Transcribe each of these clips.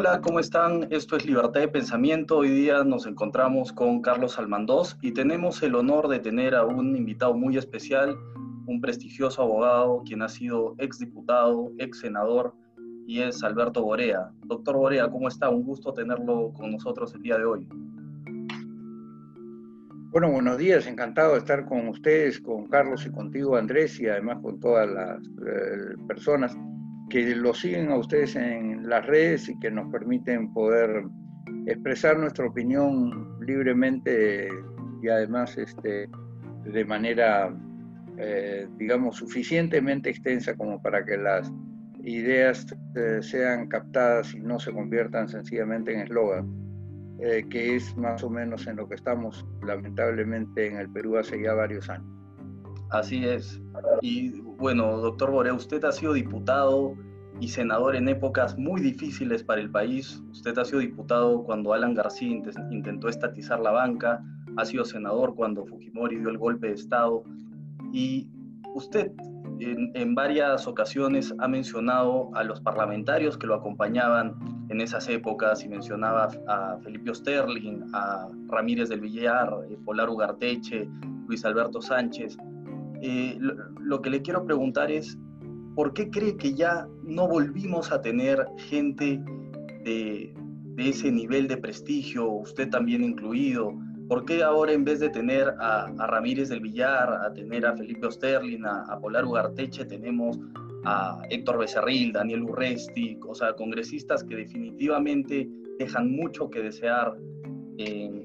Hola, ¿cómo están? Esto es Libertad de Pensamiento. Hoy día nos encontramos con Carlos Almandós y tenemos el honor de tener a un invitado muy especial, un prestigioso abogado, quien ha sido exdiputado, ex senador y es Alberto Borea. Doctor Borea, ¿cómo está? Un gusto tenerlo con nosotros el día de hoy. Bueno, buenos días, encantado de estar con ustedes, con Carlos y contigo Andrés y además con todas las eh, personas que lo siguen a ustedes en las redes y que nos permiten poder expresar nuestra opinión libremente y además este, de manera, eh, digamos, suficientemente extensa como para que las ideas eh, sean captadas y no se conviertan sencillamente en eslogan eh, que es más o menos en lo que estamos lamentablemente en el Perú hace ya varios años. Así es. Y bueno, doctor Borea, usted ha sido diputado y senador en épocas muy difíciles para el país. Usted ha sido diputado cuando Alan García intentó estatizar la banca, ha sido senador cuando Fujimori dio el golpe de Estado y usted en, varias ocasiones ha mencionado a los parlamentarios que lo acompañaban en esas épocas y mencionaba a Felipe Osterling, a Ramírez del Villar, eh, Polar Ugarteche, Luis Alberto Sánchez. Eh, lo, que le quiero preguntar es, ¿por qué cree que ya no volvimos a tener gente de, ese nivel de prestigio, usted también incluido? ¿Por qué ahora en vez de tener a, Ramírez del Villar, a tener a Felipe Osterlin, a, Polar Ugarteche, tenemos a Héctor Becerril, Daniel Urresti, o sea, congresistas que definitivamente dejan mucho que desear en,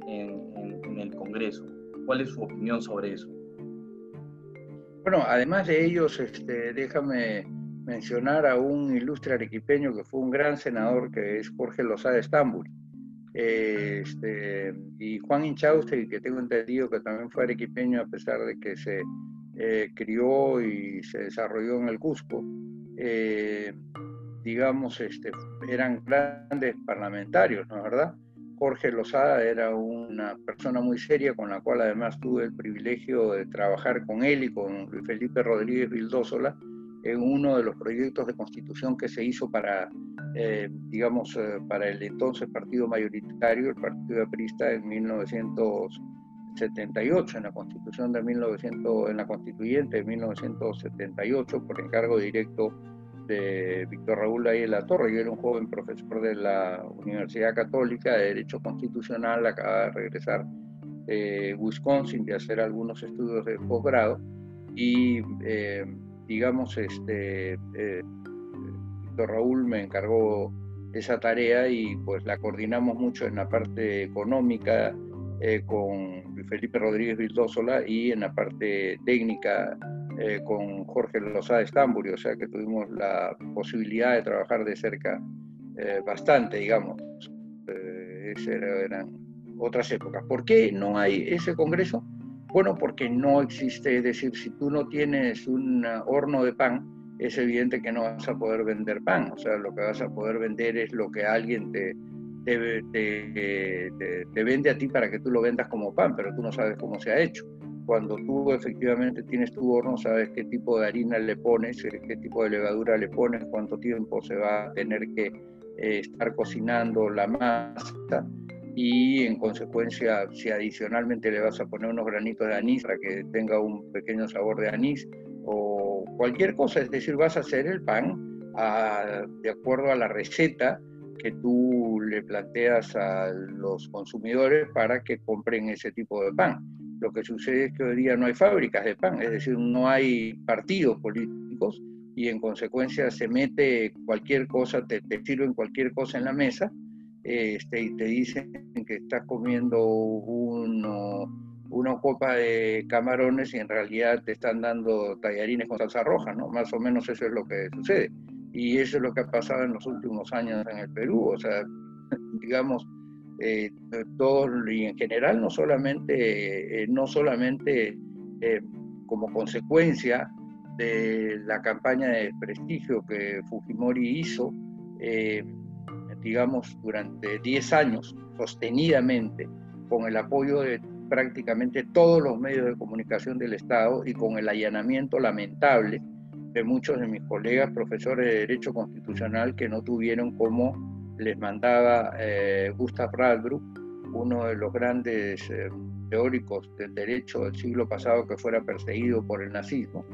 el Congreso? ¿Cuál es su opinión sobre eso? Bueno, además de ellos, este, déjame mencionar a un ilustre arequipeño que fue un gran senador, que es Jorge Lozada Estambul este, y Juan Inchauste, que tengo entendido que también fue arequipeño a pesar de que se eh, crió y se desarrolló en el Cusco, eh, digamos, este, eran grandes parlamentarios, ¿no es verdad? Jorge Lozada era una persona muy seria con la cual además tuve el privilegio de trabajar con él y con Felipe Rodríguez Vildósola en uno de los proyectos de constitución que se hizo para, eh, digamos, eh, para el entonces partido mayoritario, el Partido Aprista, en 1978, en la constitución de 1900, en la constituyente de 1978, por encargo directo de Víctor Raúl Ayala Torre. Yo era un joven profesor de la Universidad Católica de Derecho Constitucional, acaba de regresar de Wisconsin de hacer algunos estudios de posgrado y eh, digamos, este, eh, Víctor Raúl me encargó esa tarea y pues la coordinamos mucho en la parte económica eh, con Felipe Rodríguez Vildósola y en la parte técnica eh, con Jorge Lozada Estamburi, o sea que tuvimos la posibilidad de trabajar de cerca bastante, digamos. esas eran otras épocas. ¿Por qué no hay ese congreso? Bueno, porque no existe, es decir, si tú no tienes un horno de pan, es evidente que no vas a poder vender pan, o sea, lo que vas a poder vender es lo que alguien te, te, te, vende a ti para que tú lo vendas como pan, pero tú no sabes cómo se ha hecho. Cuando tú efectivamente tienes tu horno, sabes qué tipo de harina le pones, qué tipo de levadura le pones, cuánto tiempo se va a tener que eh, estar cocinando la masa y en consecuencia si adicionalmente le vas a poner unos granitos de anís para que tenga un pequeño sabor de anís o cualquier cosa, es decir, vas a hacer el pan de acuerdo a la receta que tú le planteas a los consumidores para que compren ese tipo de pan. Lo que sucede es que hoy día no hay fábricas de pan, es decir, no hay partidos políticos y en consecuencia se mete cualquier cosa, te, te sirven cualquier cosa en la mesa este, y te dicen que estás comiendo uno, una copa de camarones y en realidad te están dando tallarines con salsa roja, ¿no? Más o menos eso es lo que sucede. Y eso es lo que ha pasado en los últimos años en el Perú. O sea, digamos, eh, y en general no solamente, eh, no solamente eh, como consecuencia de la campaña de prestigio que Fujimori hizo, digamos, durante 10 años sostenidamente con el apoyo de prácticamente todos los medios de comunicación del Estado y con el allanamiento lamentable de muchos de mis colegas profesores de Derecho Constitucional que no tuvieron cómo les mandaba eh, Gustav Radbruch, uno de los grandes eh, teóricos del derecho del siglo pasado que fuera perseguido por el nazismo,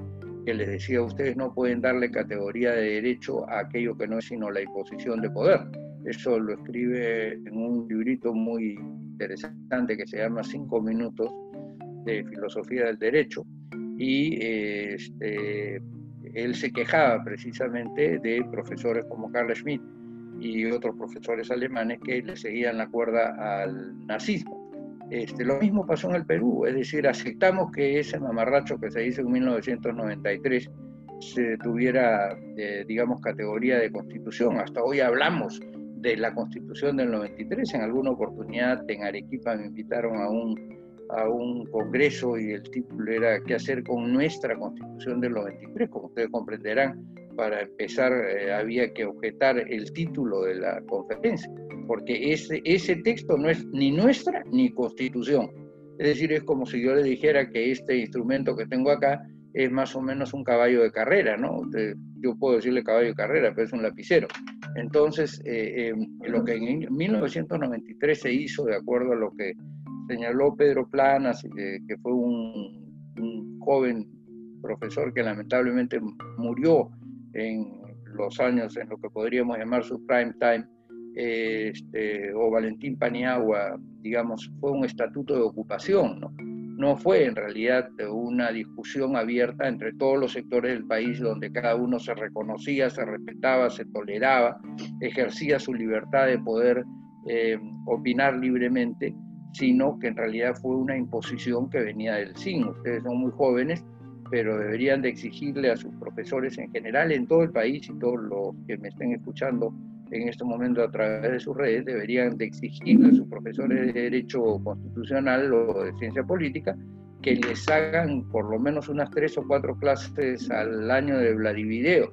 que les decía, ustedes no pueden darle categoría de derecho a aquello que no es sino la imposición de poder. Eso lo escribe en un librito muy interesante que se llama Cinco Minutos de Filosofía del Derecho. Y este, él se quejaba precisamente de profesores como Carl Schmitt y otros profesores alemanes que le seguían la cuerda al nazismo. Este, lo mismo pasó en el Perú, es decir, aceptamos que ese mamarracho que se hizo en 1993 se tuviera, eh, digamos, categoría de constitución. Hasta hoy hablamos de la constitución del 93. En alguna oportunidad en Arequipa me invitaron a un, a un congreso y el título era ¿Qué hacer con nuestra constitución del 93? Como ustedes comprenderán, para empezar eh, había que objetar el título de la conferencia, porque ese, ese texto no es ni nuestra ni constitución. Es decir, es como si yo le dijera que este instrumento que tengo acá es más o menos un caballo de carrera, ¿no? Yo puedo decirle caballo de carrera, pero es un lapicero. Entonces, eh, eh, lo que en 1993 se hizo, de acuerdo a lo que señaló Pedro Planas, que fue un, un joven profesor que lamentablemente murió en los años en lo que podríamos llamar su prime time, este, o Valentín Paniagua, digamos, fue un estatuto de ocupación, ¿no? No fue en realidad una discusión abierta entre todos los sectores del país donde cada uno se reconocía, se respetaba, se toleraba, ejercía su libertad de poder eh, opinar libremente, sino que en realidad fue una imposición que venía del CIN. Ustedes son muy jóvenes, pero deberían de exigirle a sus profesores en general en todo el país y todos los que me estén escuchando en este momento a través de sus redes deberían de exigirle a sus profesores de Derecho Constitucional o de Ciencia Política que les hagan por lo menos unas tres o cuatro clases al año de Vladivideos,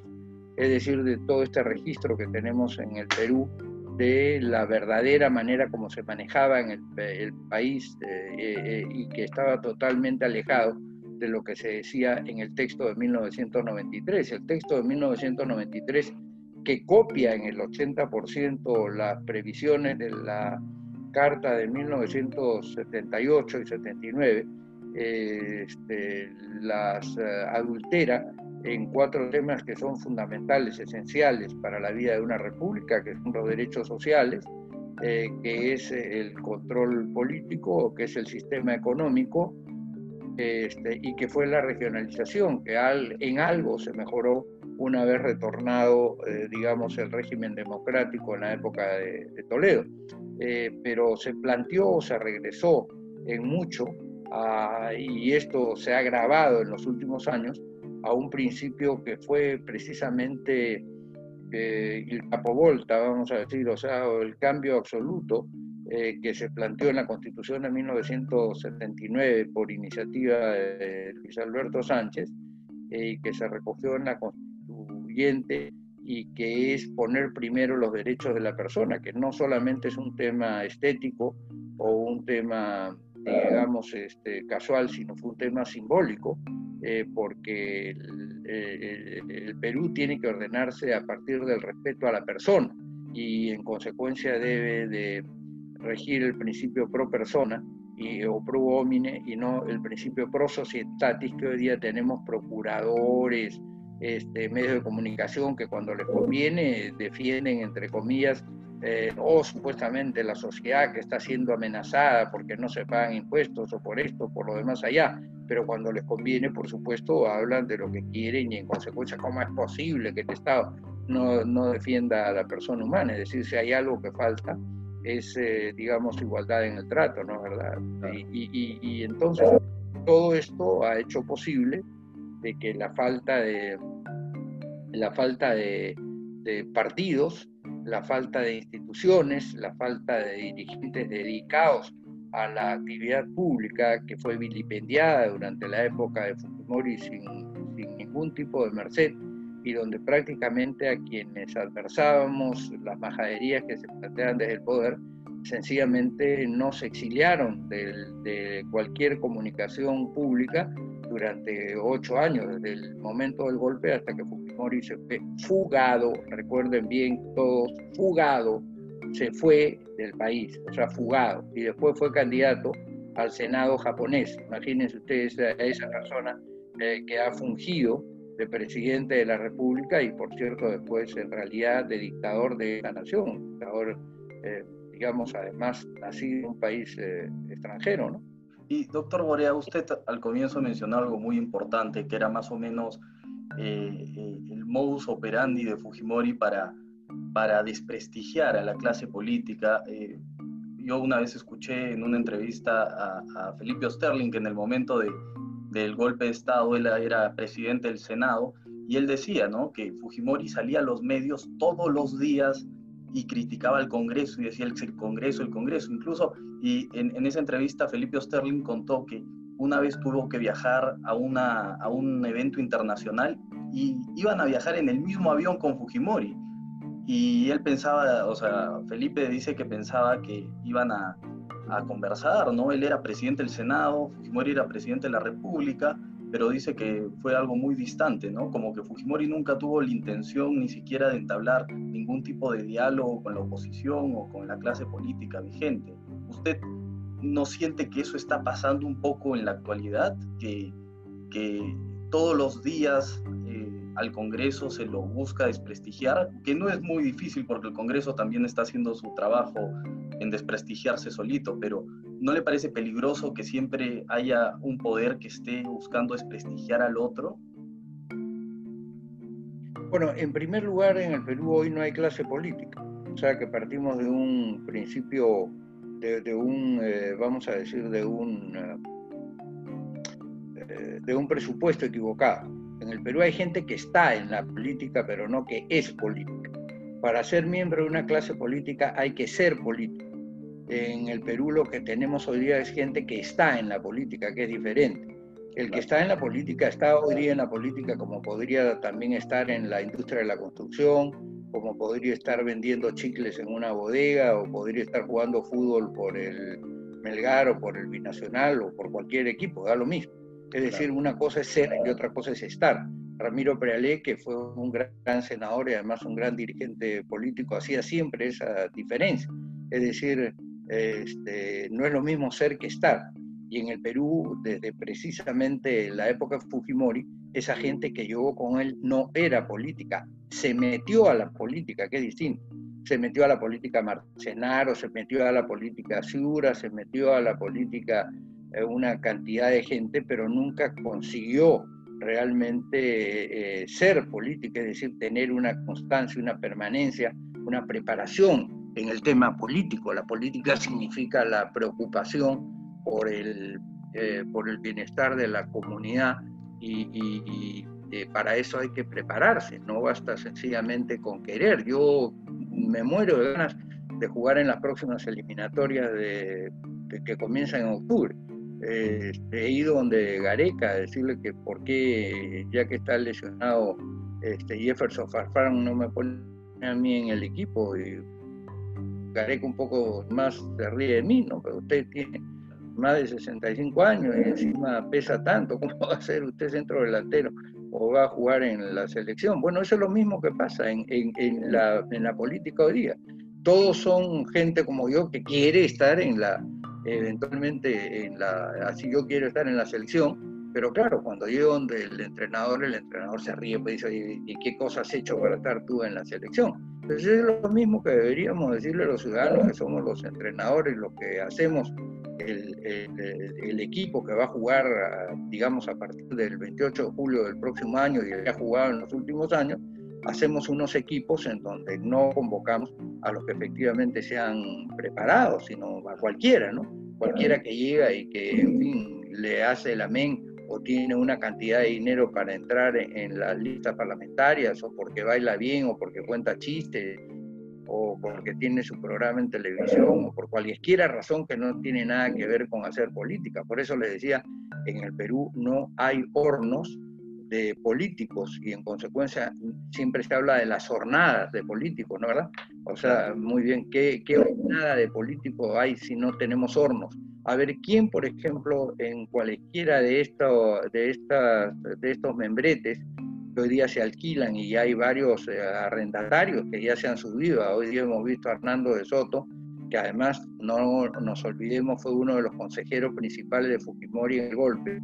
es decir, de todo este registro que tenemos en el Perú de la verdadera manera como se manejaba en el, país eh, eh, y que estaba totalmente alejado de lo que se decía en el texto de 1993. El texto de 1993 que copia en el 80% las previsiones de la Carta de 1978 y 79, este, las eh, adultera en cuatro temas que son fundamentales, esenciales para la vida de una república, que son los derechos sociales, eh, que es el control político, que es el sistema económico, este, y que fue la regionalización, que en algo se mejoró una vez retornado, eh, digamos, el régimen democrático en la época de, Toledo. Eh, pero se planteó, se regresó en mucho, y esto se ha agravado en los últimos años, a un principio que fue precisamente eh, el capovolta, vamos a decir, o sea, el cambio absoluto eh, que se planteó en la Constitución de 1979 por iniciativa de Luis Alberto Sánchez eh, y que se recogió en la Constituyente y que es poner primero los derechos de la persona, que no solamente es un tema estético o un tema, digamos, este, casual, sino fue un tema simbólico, eh, porque el, el Perú tiene que ordenarse a partir del respeto a la persona y en consecuencia debe de regir el principio pro persona y, o pro homine y no el principio pro societatis que hoy día tenemos procuradores, este, medios de comunicación que cuando les conviene defienden, entre comillas, eh, o supuestamente la sociedad que está siendo amenazada porque no se pagan impuestos o por esto, por lo demás allá, pero cuando les conviene, por supuesto, hablan de lo que quieren y en consecuencia cómo es posible que el Estado no, no defienda a la persona humana, es decir, si hay algo que falta, es, eh, digamos, igualdad en el trato, ¿no? ¿Verdad? Y, y, entonces todo esto ha hecho posible de que la falta de, la falta de, de partidos, la falta de instituciones, la falta de dirigentes dedicados a la actividad pública que fue vilipendiada durante la época de Fujimori sin, sin ningún tipo de merced, y donde prácticamente a quienes adversábamos las majaderías que se plantean desde el poder, sencillamente no se exiliaron de, cualquier comunicación pública durante ocho años, desde el momento del golpe hasta que Fujimori se fue fugado, recuerden bien todos, fugado se fue del país, o sea, fugado, y después fue candidato al Senado japonés. Imagínense ustedes a esa persona eh, que ha fungido de presidente de la República y, por cierto, después en realidad de dictador de la nación, dictador, eh, digamos, además nacido en un país eh, extranjero, ¿no? Y, doctor Borea, usted al comienzo mencionó algo muy importante, que era más o menos el modus operandi de Fujimori para, para desprestigiar a la clase política yo una vez escuché en una entrevista a, Felipe Osterling que en el momento de, del golpe de Estado él era presidente del Senado y él decía ¿no? que Fujimori salía a los medios todos los días y criticaba al Congreso y decía el Congreso, el Congreso. Incluso, y en, en esa entrevista Felipe Osterling contó que una vez tuvo que viajar a, una, a un evento internacional y iban a viajar en el mismo avión con Fujimori y él pensaba, o sea, Felipe dice que pensaba que iban a, a conversar, ¿no? Él era presidente del Senado, Fujimori era presidente de la República, pero dice que fue algo muy distante, ¿no? Como que Fujimori nunca tuvo la intención ni siquiera de entablar ningún tipo de diálogo con la oposición o con la clase política vigente. ¿Usted no siente que eso está pasando un poco en la actualidad? Que, que todos los días al Congreso se lo busca desprestigiar, que no es muy difícil porque el Congreso también está haciendo su trabajo en desprestigiarse solito, pero ¿no le parece peligroso que siempre haya un poder que esté buscando desprestigiar al otro? Bueno, en primer lugar, en el Perú hoy no hay clase política, o sea que partimos de un principio, de, un, eh, vamos a decir, de un, eh, de un presupuesto equivocado en el Perú hay gente que está en la política, pero no que es política. Para ser miembro de una clase política hay que ser político. En el Perú lo que tenemos hoy día es gente que está en la política, que es diferente. El que está en la política está hoy día en la política como podría también estar en la industria de la construcción, como podría estar vendiendo chicles en una bodega o podría estar jugando fútbol por el Melgar o por el Binacional o por cualquier equipo, da lo mismo. Es decir, una cosa es ser y otra cosa es estar. Ramiro Prealé, que fue un gran, senador y además un gran dirigente político, hacía siempre esa diferencia. Es decir, este, no es lo mismo ser que estar. Y en el Perú, desde precisamente la época de Fujimori, esa gente que llegó con él no era política, se metió a la política, que es distinto. Se metió a la política Marcenaro, se metió a la política Ciura, se metió a la política eh, una cantidad de gente, pero nunca consiguió realmente eh, ser política, es decir, tener una constancia, una permanencia, una preparación en el tema político. La política significa la preocupación por el, eh, por el bienestar de la comunidad y, para eso hay que prepararse, no basta sencillamente con querer. Yo me muero de ganas de jugar en las próximas eliminatorias de que comienzan en octubre eh, he ido donde Gareca a decirle que por qué, ya que está lesionado este, Jefferson Farfán, no me pone a mí en el equipo. Y Gareca un poco más se ríe de mí, ¿no? Pero usted tiene más de 65 años y encima pesa tanto, ¿cómo va a ser usted centro delantero o va a jugar en la selección? Bueno, eso es lo mismo que pasa en, en, la, en la política hoy día. Todos son gente como yo que quiere estar en la, eventualmente en la, así yo quiero estar en la selección, pero claro, cuando llego donde el entrenador, el entrenador se ríe, pues dice, ¿y qué cosas has hecho para estar tú en la selección? Entonces es lo mismo que deberíamos decirle a los ciudadanos que somos los entrenadores, lo que hacemos, el, el, equipo que va a jugar, digamos, a partir del 28 de julio del próximo año y que ha jugado en los últimos años, hacemos unos equipos en donde no convocamos a los que efectivamente sean preparados, sino a cualquiera, ¿no? Cualquiera que llega y que, en fin, le hace el amén o tiene una cantidad de dinero para entrar en, las listas parlamentarias, o porque baila bien, o porque cuenta chistes, o porque tiene su programa en televisión, o por cualquiera razón que no tiene nada que ver con hacer política. Por eso les decía, en el Perú no hay hornos de políticos y en consecuencia siempre se habla de las jornadas de políticos, ¿no verdad? O sea, muy bien, ¿qué, qué jornada de políticos hay si no tenemos hornos? A ver, ¿quién, por ejemplo, en cualquiera de, esto, de, estas, de estos membretes que hoy día se alquilan y ya hay varios eh, arrendatarios que ya se han subido. Hoy día hemos visto a Hernando de Soto, que además, no nos olvidemos, fue uno de los consejeros principales de Fujimori en el golpe,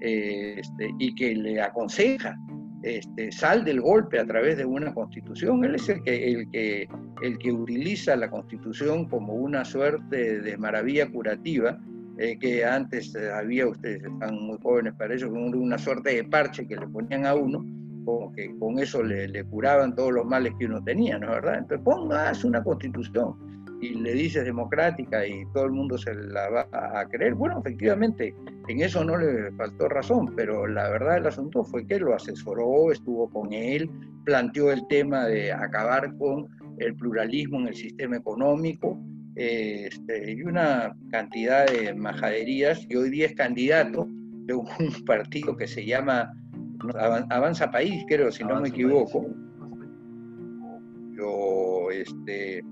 eh, este, y que le aconseja este, sal del golpe a través de una constitución. Él es el que, el, que, el que utiliza la constitución como una suerte de maravilla curativa, eh, que antes había, ustedes están muy jóvenes para eso, una suerte de parche que le ponían a uno, como que con eso le, le curaban todos los males que uno tenía, ¿no es verdad? Entonces, pongas una constitución y le dices democrática y todo el mundo se la va a creer. Bueno, efectivamente, en eso no le faltó razón, pero la verdad del asunto fue que lo asesoró, estuvo con él, planteó el tema de acabar con el pluralismo en el sistema económico este, y una cantidad de majaderías. Y hoy día es candidato de un partido que se llama Avanza País, creo, si no me equivoco. Yo, este,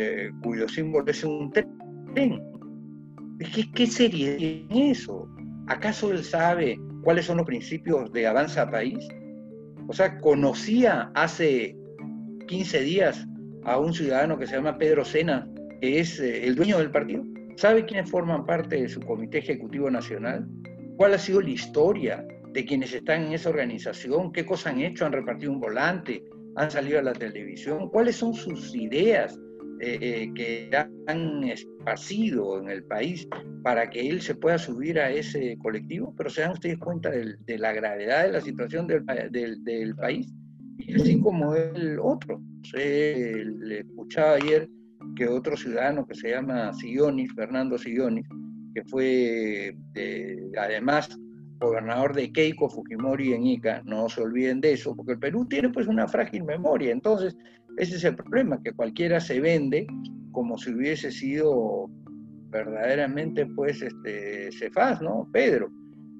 eh, cuyo símbolo es un tren. ¿Qué, qué sería eso? ¿Acaso él sabe cuáles son los principios de Avanza País? O sea, conocía hace 15 días a un ciudadano que se llama Pedro Sena, que es eh, el dueño del partido. ¿Sabe quiénes forman parte de su comité ejecutivo nacional? ¿Cuál ha sido la historia de quienes están en esa organización? ¿Qué cosas han hecho? ¿Han repartido un volante? ¿Han salido a la televisión? ¿Cuáles son sus ideas? Eh, eh, que han esparcido en el país para que él se pueda subir a ese colectivo, pero se dan ustedes cuenta de la gravedad de la situación del, del, país, y así como el otro. le escuchaba ayer que otro ciudadano que se llama Sionis, Fernando Sionis, que fue además gobernador de Keiko Fujimori en Ica, no se olviden de eso, porque el Perú tiene pues una frágil memoria, entonces ese es el problema, que cualquiera se vende como si hubiese sido verdaderamente, pues, este, Cefás, ¿no? Pedro,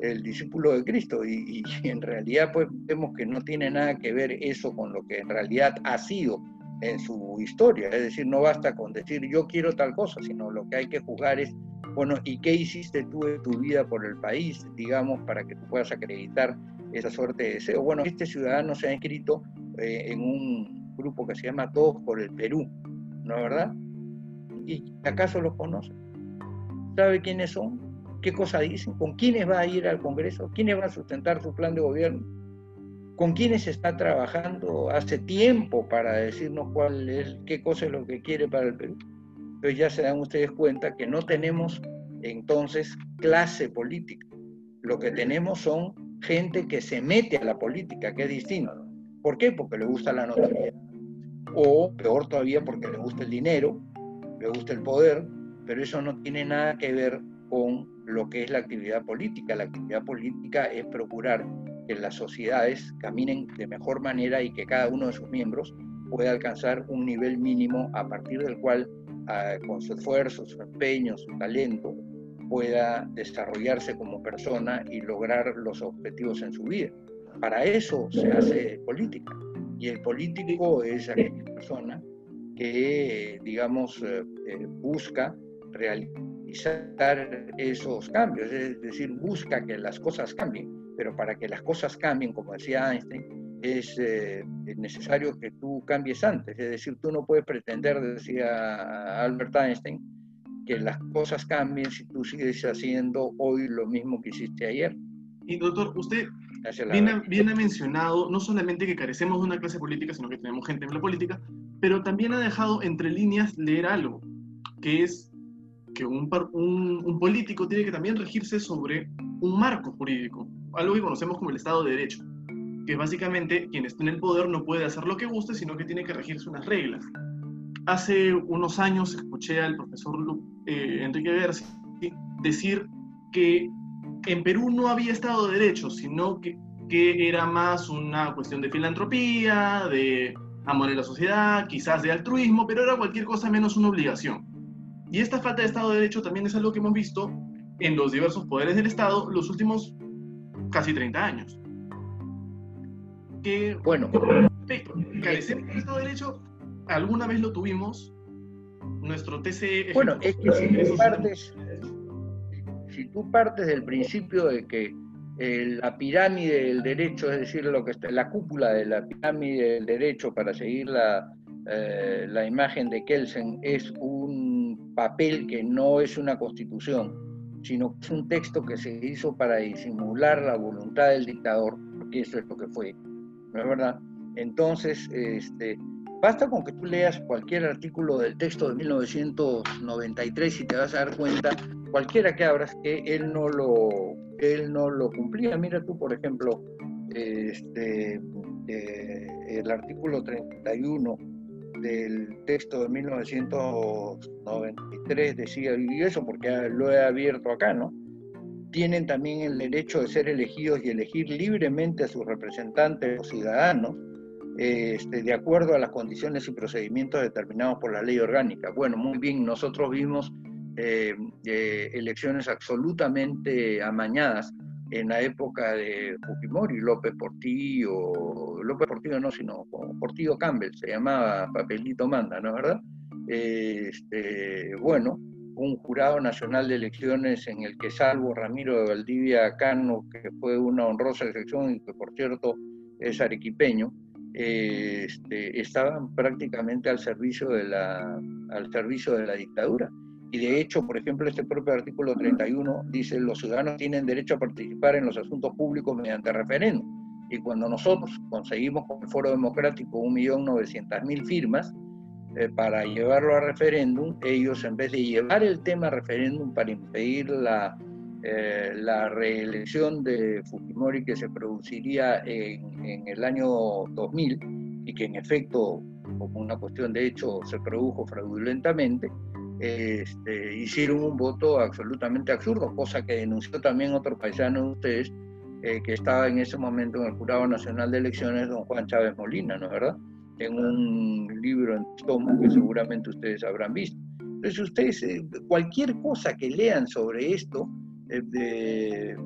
el discípulo de Cristo. Y, en realidad, pues, vemos que no tiene nada que ver eso con lo que en realidad ha sido en su historia. Es decir, no basta con decir yo quiero tal cosa, sino lo que hay que juzgar es, bueno, ¿y qué hiciste tú en tu vida por el país, digamos, para que tú puedas acreditar esa suerte de deseo? Bueno, este ciudadano se ha inscrito eh, en un grupo que se llama Todos por el Perú, ¿no es verdad? ¿Y acaso los conoce? ¿Sabe quiénes son? ¿Qué cosa dicen? ¿Con quiénes va a ir al Congreso? ¿Quiénes van a sustentar su plan de gobierno? ¿Con quiénes está trabajando hace tiempo para decirnos cuál es, qué cosa es lo que quiere para el Perú? Pues ya se dan ustedes cuenta que no tenemos entonces clase política. Lo que tenemos son gente que se mete a la política, que es distinto. ¿Por qué? Porque le gusta la notoriedad o peor todavía porque le gusta el dinero, le gusta el poder, pero eso no tiene nada que ver con lo que es la actividad política. La actividad política es procurar que las sociedades caminen de mejor manera y que cada uno de sus miembros pueda alcanzar un nivel mínimo a partir del cual, ah, con su esfuerzo, su empeño, su talento, pueda desarrollarse como persona y lograr los objetivos en su vida. Para eso se hace política. Y el político es aquella persona que, digamos, eh, eh, busca realizar esos cambios, es decir, busca que las cosas cambien, pero para que las cosas cambien, como decía Einstein, es, eh, necesario que tú cambies antes, es decir, tú no puedes pretender, decía Albert Einstein, que las cosas cambien si tú sigues haciendo hoy lo mismo que hiciste ayer. Y doctor, usted Bien ha, mencionado no solamente que carecemos de una clase política, sino que tenemos gente en la política, pero también ha dejado entre líneas leer algo, que es que un, un, político tiene que también regirse sobre un marco jurídico, algo que conocemos como el Estado de Derecho, que básicamente quien está en el poder no puede hacer lo que guste, sino que tiene que regirse unas reglas. Hace unos años escuché al profesor eh, Enrique García decir que en Perú no había Estado de Derecho, sino que, que era más una cuestión de filantropía, de amor en la sociedad, quizás de altruismo, pero era cualquier cosa menos una obligación. Y esta falta de Estado de Derecho también es algo que hemos visto en los diversos poderes del Estado los últimos casi 30 años. Que, bueno, carecer de Estado de Derecho, alguna vez lo tuvimos, nuestro TC... Bueno, es que si partes, si tú partes del principio de que la pirámide del derecho, es decir, lo que está, la cúpula de la pirámide del derecho, para seguir la, eh, la imagen de Kelsen, es un papel que no es una constitución, sino que es un texto que se hizo para disimular la voluntad del dictador, porque eso es lo que fue, ¿no es verdad? Entonces, este, basta con que tú leas cualquier artículo del texto de 1993 y te vas a dar cuenta, cualquiera que abras, que él no lo, él no lo cumplía. Mira tú, por ejemplo, este, eh, el artículo 31 del texto de 1993 decía, y eso porque lo he abierto acá, ¿no? Tienen también el derecho de ser elegidos y elegir libremente a sus representantes o ciudadanos, este, de acuerdo a las condiciones y procedimientos determinados por la ley orgánica. Bueno, muy bien, nosotros vimos eh, eh, elecciones absolutamente amañadas en la época de Fujimori, López Portillo, López Portillo no, sino Portillo Campbell, se llamaba Papelito Manda, ¿no es verdad? Este, bueno, un jurado nacional de elecciones en el que salvo Ramiro de Valdivia Cano, que fue una honrosa elección y que por cierto es arequipeño, este, estaban prácticamente al servicio de la, al servicio de la dictadura. Y de hecho, por ejemplo, este propio artículo 31 dice los ciudadanos tienen derecho a participar en los asuntos públicos mediante referéndum. Y cuando nosotros conseguimos con el Foro Democrático 1.900.000 firmas eh, para llevarlo a referéndum, ellos en vez de llevar el tema a referéndum para impedir la, eh, la reelección de Fujimori que se produciría en, en el año 2000 y que en efecto, como una cuestión de hecho, se produjo fraudulentamente, este, hicieron un voto absolutamente absurdo, cosa que denunció también otro paisano de ustedes, eh, que estaba en ese momento en el Jurado Nacional de Elecciones, don Juan Chávez Molina, ¿no es verdad? En un libro en tomo que seguramente ustedes habrán visto. Entonces ustedes, eh, cualquier cosa que lean sobre esto, eh,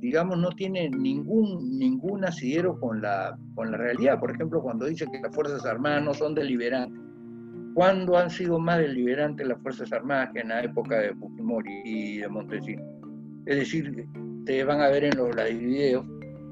digamos, no tiene ningún, ningún asidero con la, con la realidad. Por ejemplo, cuando dice que las Fuerzas Armadas no son deliberantes ¿Cuándo han sido más deliberantes las Fuerzas Armadas que en la época de Fujimori y de Montesino? Es decir, ustedes van a ver en los videos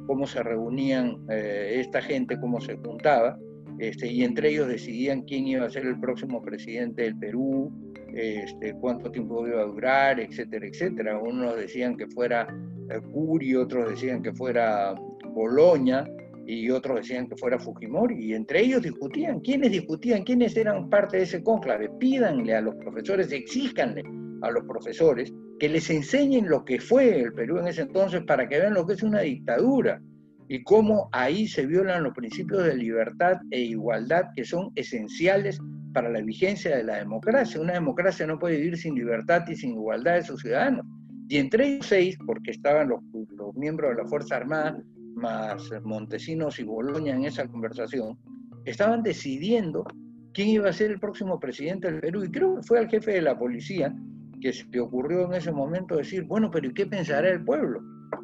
cómo se reunían eh, esta gente, cómo se juntaba, este, y entre ellos decidían quién iba a ser el próximo presidente del Perú, este, cuánto tiempo iba a durar, etcétera, etcétera. Unos decían que fuera eh, Curi, otros decían que fuera Boloña, y otros decían que fuera Fujimori, y entre ellos discutían. ¿Quiénes discutían? ¿Quiénes eran parte de ese cónclave? Pídanle a los profesores, exíjanle a los profesores que les enseñen lo que fue el Perú en ese entonces para que vean lo que es una dictadura y cómo ahí se violan los principios de libertad e igualdad que son esenciales para la vigencia de la democracia. Una democracia no puede vivir sin libertad y sin igualdad de sus ciudadanos. Y entre ellos seis, porque estaban los, los miembros de la Fuerza Armada, más Montesinos y Boloña en esa conversación, estaban decidiendo quién iba a ser el próximo presidente del Perú. Y creo que fue al jefe de la policía que se le ocurrió en ese momento decir, bueno, pero ¿y qué pensará el pueblo?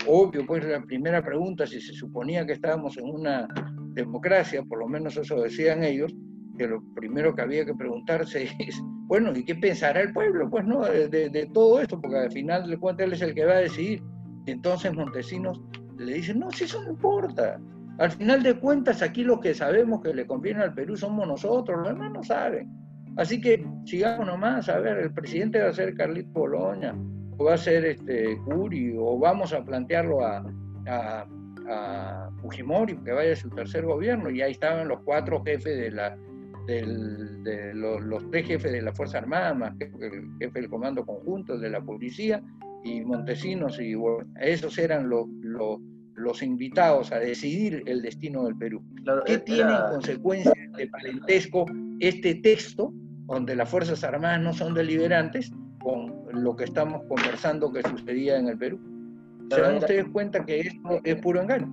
Obvio, pues la primera pregunta, si se suponía que estábamos en una democracia, por lo menos eso decían ellos, que lo primero que había que preguntarse es, bueno, ¿y qué pensará el pueblo? Pues no, de, todo esto, porque al final de cuentas él es el que va a decidir. Entonces Montesinos le dicen, no, si eso no importa. Al final de cuentas, aquí lo que sabemos que le conviene al Perú somos nosotros, los demás no saben. Así que sigamos nomás, a ver, el presidente va a ser Carlito Poloña, o va a ser este Curi, o vamos a plantearlo a, a, Fujimori, que vaya a su tercer gobierno, y ahí estaban los cuatro jefes de la, de los, tres jefes de la Fuerza Armada, más el jefe del Comando Conjunto, de la Policía, y Montesinos, y bueno, esos eran los, los, invitados a decidir el destino del Perú. ¿Qué tiene en consecuencia de parentesco este texto, donde las Fuerzas Armadas no son deliberantes, con lo que estamos conversando que sucedía en el Perú? ¿Se dan ustedes cuenta que esto es puro engaño?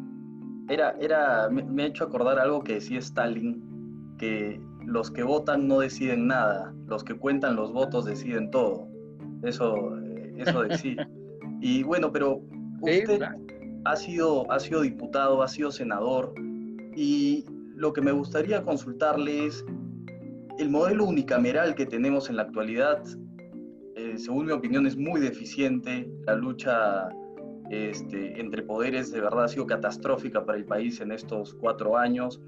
Era, era, me, ha hecho acordar algo que decía Stalin, que los que votan no deciden nada, los que cuentan los votos deciden todo. Eso eso de sí. Y bueno, pero usted ha, sido, ha sido diputado, ha sido senador, y lo que me gustaría consultarle es el modelo unicameral que tenemos en la actualidad, eh, según mi opinión, es muy deficiente. La lucha este, entre poderes de verdad ha sido catastrófica para el país en estos cuatro años.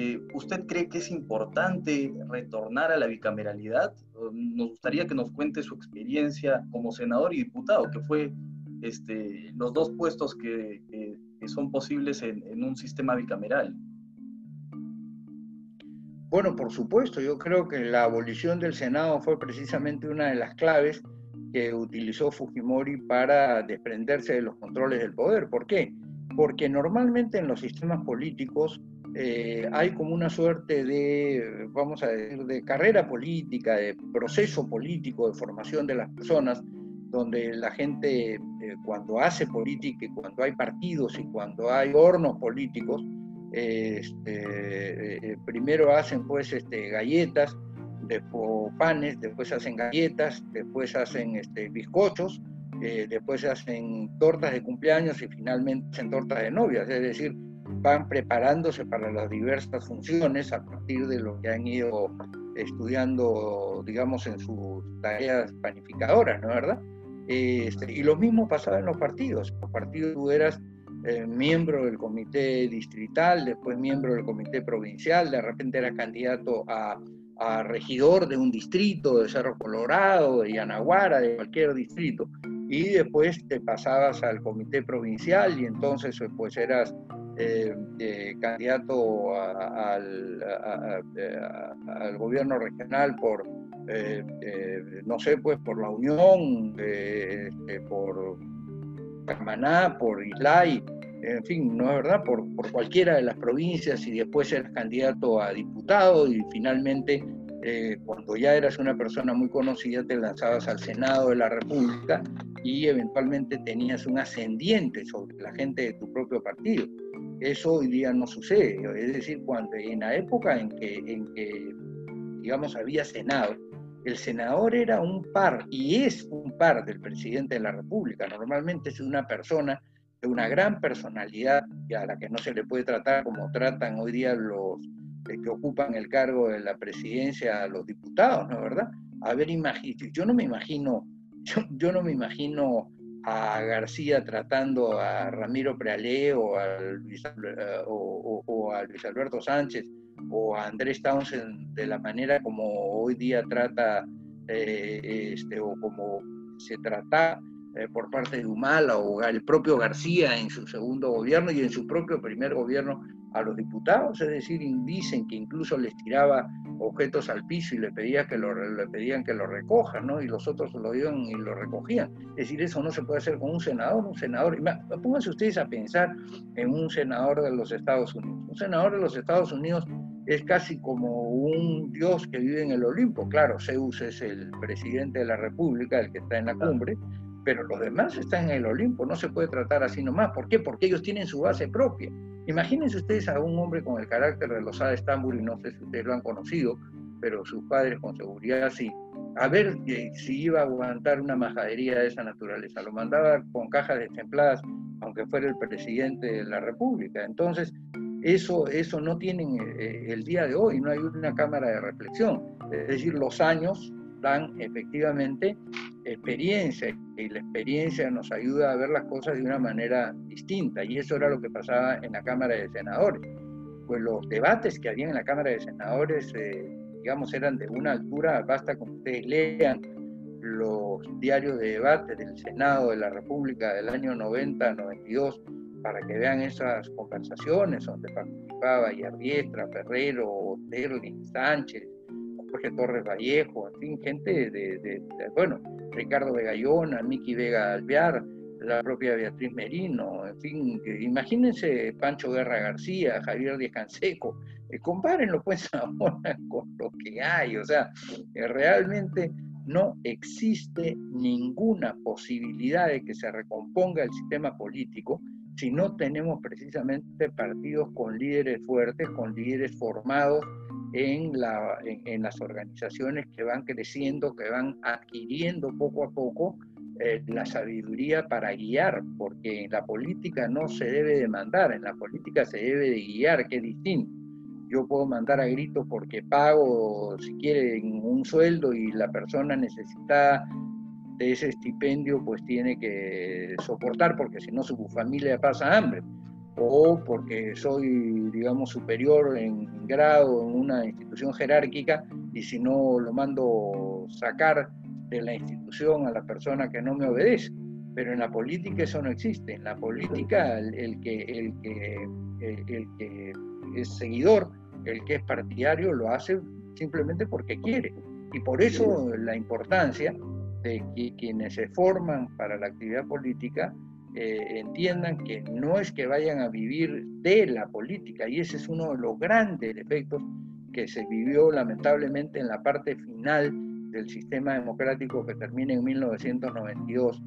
Eh, ¿Usted cree que es importante retornar a la bicameralidad? Nos gustaría que nos cuente su experiencia como senador y diputado, que fue este, los dos puestos que, son posibles en, un sistema bicameral. Bueno, por supuesto, yo creo que la abolición del Senado fue precisamente una de las claves que utilizó Fujimori para desprenderse de los controles del poder. ¿Por qué? Porque normalmente en los sistemas políticos eh, hay como una suerte de, vamos a decir, de carrera política, de proceso político, de formación de las personas, donde la gente eh, cuando hace política y cuando hay partidos y cuando hay hornos políticos, este, eh, primero hacen pues este, galletas, después panes, después hacen galletas, después hacen este, bizcochos, después hacen tortas de cumpleaños y finalmente hacen tortas de novias, es decir, van preparándose para las diversas funciones a partir de lo que han ido estudiando, digamos, en sus tareas panificadoras, ¿no es verdad? Este, y lo mismo pasaba en los partidos. En los partidos tú eras eh, miembro del comité distrital, después miembro del comité provincial, de repente eras candidato a, a regidor de un distrito, de Cerro Colorado, de Yanaguara, de cualquier distrito, y después te pasabas al comité provincial y entonces pues eras eh, eh, candidato al, gobierno regional por, eh, no sé, pues por la Unión, por Camaná, por Islay, en fin, no es verdad, por, cualquiera de las provincias y después eras candidato a diputado y finalmente cuando ya eras una persona muy conocida te lanzabas al Senado de la República y eventualmente tenías un ascendiente sobre la gente de tu propio partido. Eso hoy día no sucede. Es decir, cuando en la época en que, en que digamos, había Senado, el senador era un par y es un par del presidente de la República. Normalmente es una persona de una gran personalidad a la que no se le puede tratar como tratan hoy día los que ocupan el cargo de la presidencia a los diputados, ¿no es verdad? A ver, yo no me imagino, yo no me imagino a García tratando a Ramiro Prealé eh, o, a Luis Alberto Sánchez o a Andrés Townsend de la manera como hoy día trata eh, este, o como se trata eh, por parte de Humala o el propio García en su segundo gobierno y en su propio primer gobierno a los diputados, es decir, dicen que incluso les tiraba objetos al piso y le, pedía que lo, le pedían que lo recojan, ¿no? Y los otros lo iban y lo recogían. Es decir, eso no se puede hacer con un senador, un senador. Pónganse ustedes a pensar en un senador de los Estados Unidos. Un senador de los Estados Unidos es casi como un dios que vive en el Olimpo. Claro, Zeus es el presidente de la República, el que está en la cumbre, pero los demás están en el Olimpo, no se puede tratar así nomás. ¿Por qué? Porque ellos tienen su base propia. Imagínense ustedes a un hombre con el carácter de los Estambul, y no sé si ustedes lo han conocido, pero sus padres con seguridad sí. A ver si iba a aguantar una majadería de esa naturaleza. Lo mandaba con cajas destempladas, aunque fuera el presidente de la República. Entonces, eso, eso no tienen eh, el día de hoy, no hay una cámara de reflexión. Es decir, los años dan efectivamente experiencia y la experiencia nos ayuda a ver las cosas de una manera distinta y eso era lo que pasaba en la Cámara de Senadores. Pues los debates que había en la Cámara de Senadores, eh, digamos, eran de una altura, basta con que ustedes lean los diarios de debate del Senado de la República del año 90-92 para que vean esas conversaciones donde participaba Yarriestra, Ferrero, Terling, Sánchez, Jorge Torres Vallejo, en fin, gente de, bueno, Ricardo Vegallona, Miki Vega Alvear, la propia Beatriz Merino, en fin, imagínense Pancho Guerra García, Javier Díaz Canseco, eh, compárenlo pues ahora con lo que hay, o sea, eh, realmente no existe ninguna posibilidad de que se recomponga el sistema político si no tenemos precisamente partidos con líderes fuertes, con líderes formados en, la, en, las organizaciones que van creciendo, que van adquiriendo poco a poco eh, la sabiduría para guiar, porque en la política no se debe de mandar, en la política se debe de guiar, que es distinto. Yo puedo mandar a gritos porque pago, si quieren, un sueldo y la persona necesita de ese estipendio pues tiene que soportar porque si no su familia pasa hambre o porque soy, digamos, superior en grado en una institución jerárquica y si no lo mando sacar de la institución a la persona que no me obedece. Pero en la política eso no existe. En la política el, que, el, que, el, que es seguidor, el que es partidario, lo hace simplemente porque quiere. Y por eso la importancia de que quienes se forman para la actividad política eh, entiendan que no es que vayan a vivir de la política, y ese es uno de los grandes efectos que se vivió lamentablemente en la parte final del sistema democrático que termina en 1992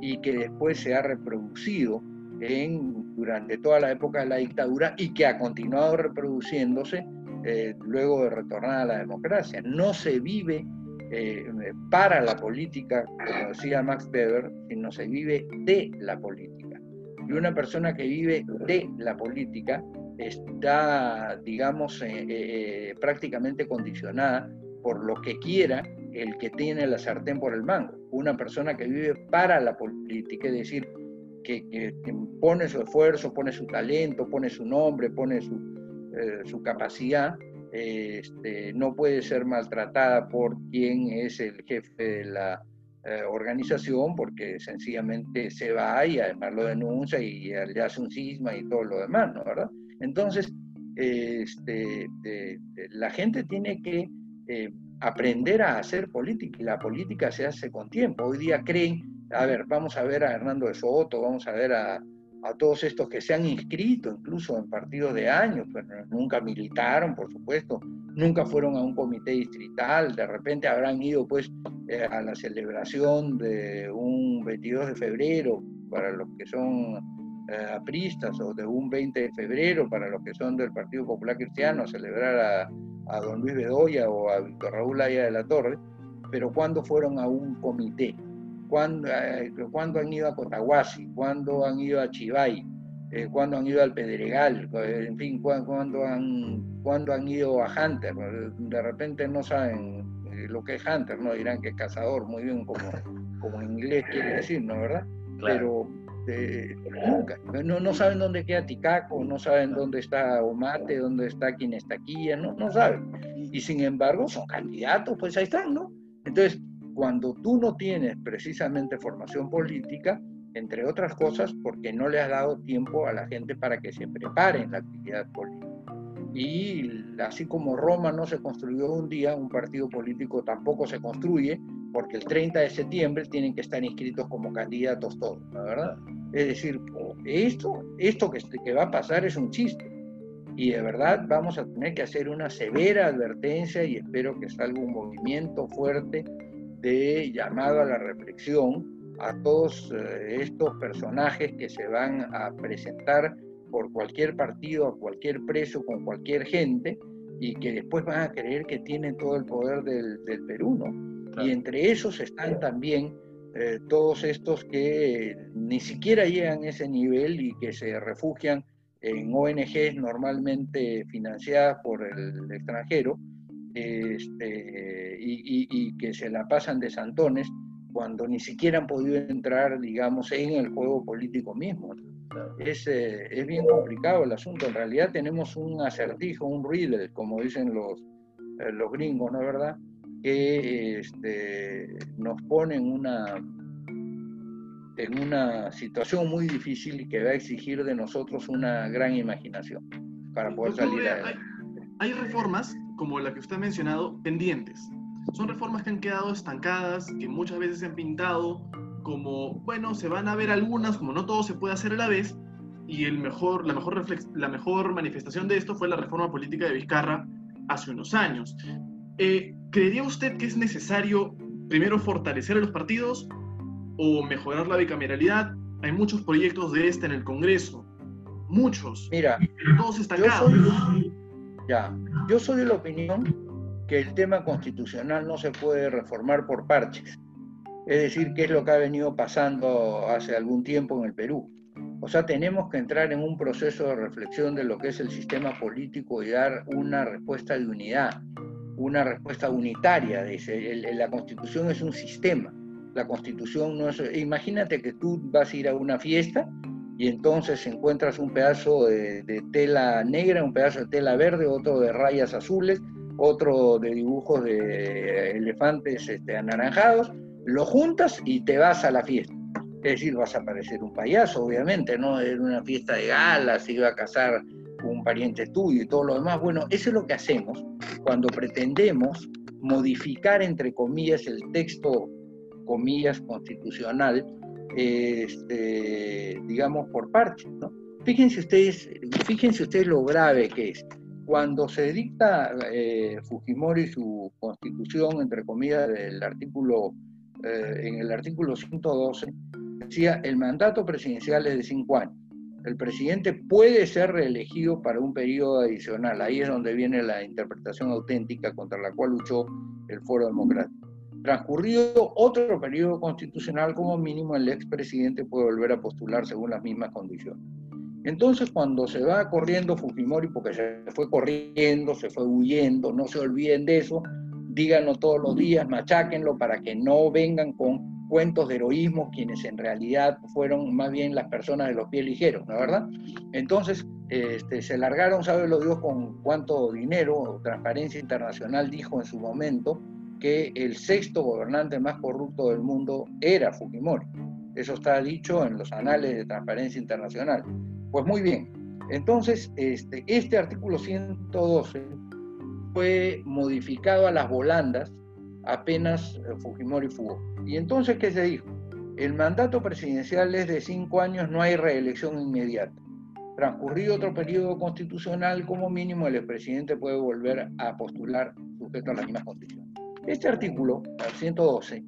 y que después se ha reproducido en, durante toda la época de la dictadura y que ha continuado reproduciéndose eh, luego de retornar a la democracia. No se vive eh, para la política, como decía Max Weber, sino se vive de la política. Y una persona que vive de la política está, digamos, eh, eh, prácticamente condicionada por lo que quiera el que tiene la sartén por el mango. Una persona que vive para la política, es decir, que, pone su esfuerzo, pone su talento, pone su nombre, pone su capacidad este, no puede ser maltratada por quien es el jefe de la eh, organización porque sencillamente se va y además lo denuncia y le hace un cisma y todo lo demás, ¿no? ¿verdad? Entonces, este, la gente tiene que eh, aprender a hacer política y la política se hace con tiempo. Hoy día creen, a ver, vamos a ver a Hernando de Soto, vamos a ver a, a todos estos que se han inscrito incluso en partidos de años, pero nunca militaron, por supuesto, nunca fueron a un comité distrital, de repente habrán ido pues eh, a la celebración de un 22 de febrero para los que son eh, apristas o de un 20 de febrero para los que son del Partido Popular Cristiano a celebrar a, a don Luis Bedoya o a Víctor Raúl Aya de la Torre, pero cuando fueron a un comité cuándo, eh, han ido a Cotahuasi, cuándo han ido a Chivay, eh, cuándo han ido al Pedregal, eh, en fin, cuándo, han, cuándo han ido a Hunter. De repente no saben lo que es Hunter, no dirán que es cazador, muy bien como, como en inglés quiere decir, ¿no? ¿Verdad? Pero nunca, no, no, saben dónde queda Ticaco, no saben dónde está Omate, dónde está Quinestaquilla, no, no saben. Y sin embargo son candidatos, pues ahí están, ¿no? Entonces, cuando tú no tienes precisamente formación política, entre otras cosas porque no le has dado tiempo a la gente para que se prepare en la actividad política. Y así como Roma no se construyó un día, un partido político tampoco se construye, porque el 30 de septiembre tienen que estar inscritos como candidatos todos, ¿la verdad? Es decir, esto, esto que, que va a pasar es un chiste. Y de verdad vamos a tener que hacer una severa advertencia y espero que salga un movimiento fuerte de llamado a la reflexión a todos eh, estos personajes que se van a presentar por cualquier partido, a cualquier preso, con cualquier gente, y que después van a creer que tienen todo el poder del, Perú, ¿no? Y entre esos están también eh, todos estos que ni siquiera llegan a ese nivel y que se refugian en ONGs normalmente financiadas por el extranjero, este, y, que se la pasan de santones cuando ni siquiera han podido entrar, digamos, en el juego político mismo. Es, eh, es bien complicado el asunto. En realidad tenemos un acertijo, un riddle, como dicen los, eh, los gringos, ¿no es verdad? Que este, nos pone en una, en una situación muy difícil y que va a exigir de nosotros una gran imaginación para poder salir adelante. Hay, hay reformas como la que usted ha mencionado, pendientes. Son reformas que han quedado estancadas, que muchas veces se han pintado como, bueno, se van a ver algunas, como no todo se puede hacer a la vez, y el mejor, la, mejor la mejor manifestación de esto fue la reforma política de Vizcarra hace unos años. Eh, ¿Creería usted que es necesario primero fortalecer a los partidos o mejorar la bicameralidad? Hay muchos proyectos de este en el Congreso, muchos, Mira, todos estancados. Yo soy de la opinión que el tema constitucional no se puede reformar por parches. Es decir, qué es lo que ha venido pasando hace algún tiempo en el Perú. O sea, tenemos que entrar en un proceso de reflexión de lo que es el sistema político y dar una respuesta de unidad, una respuesta unitaria. Dice, la constitución es un sistema La constitución no es... Imagínate que tú vas a ir a una fiesta y entonces encuentras un pedazo de, tela negra, un pedazo de tela verde, otro de rayas azules, otro de dibujos de elefantes este, anaranjados, lo juntas y te vas a la fiesta. Es decir, vas a parecer un payaso, obviamente, ¿no? En una fiesta de gala, se iba a casar un pariente tuyo y todo lo demás. Bueno, eso es lo que hacemos cuando pretendemos modificar, entre comillas, el texto, comillas, constitucional, este, digamos, por partes, ¿no? Fíjense ustedes, fíjense ustedes lo grave que es. Cuando se dicta eh, Fujimori su constitución, entre comillas, del artículo, eh, en el artículo 112, decía, el mandato presidencial es de cinco años el presidente puede ser reelegido para un periodo adicional. Ahí es donde viene la interpretación auténtica contra la cual luchó el Foro Democrático. Transcurrido otro periodo constitucional, como mínimo el expresidente puede volver a postular según las mismas condiciones. Entonces, cuando se va corriendo Fujimori, porque se fue corriendo, se fue huyendo, no se olviden de eso, díganlo todos los días, macháquenlo para que no vengan con cuentos de heroísmo, quienes en realidad fueron más bien las personas de los pies ligeros, ¿no es verdad? Entonces, este, se largaron, sabe lo Dios, con cuánto dinero, Transparencia Internacional dijo en su momento que el sexto gobernante más corrupto del mundo era Fujimori. Eso está dicho en los anales de Transparencia Internacional. Pues muy bien, entonces este, este artículo 112 fue modificado a las volandas apenas eh, Fujimori fugó. ¿Y entonces qué se dijo? El mandato presidencial es de cinco años, no hay reelección inmediata. Transcurrido otro periodo constitucional, como mínimo el expresidente puede volver a postular sujeto a las mismas condiciones. Este artículo, el 112,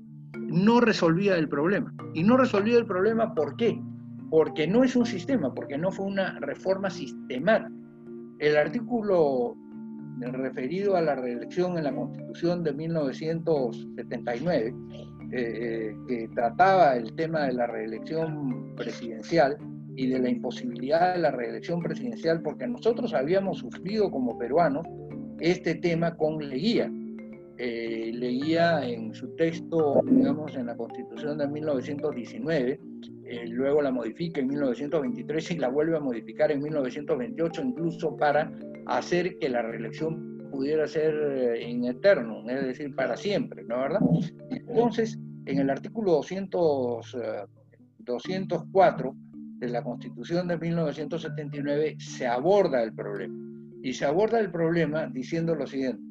no resolvía el problema. Y no resolvía el problema ¿por qué? Porque no es un sistema, porque no fue una reforma sistemática. El artículo referido a la reelección en la Constitución de 1979, eh, que trataba el tema de la reelección presidencial y de la imposibilidad de la reelección presidencial, porque nosotros habíamos sufrido como peruanos este tema con Leguía. Eh, Leguía en su texto, digamos, en la Constitución de 1919, eh, luego la modifica en 1923 y la vuelve a modificar en 1928, incluso para hacer que la reelección pudiera ser eh, en eterno, es decir, para siempre, ¿no verdad? Entonces, en el artículo 200, 204 eh, de la Constitución de 1979 se aborda el problema. Y se aborda el problema diciendo lo siguiente,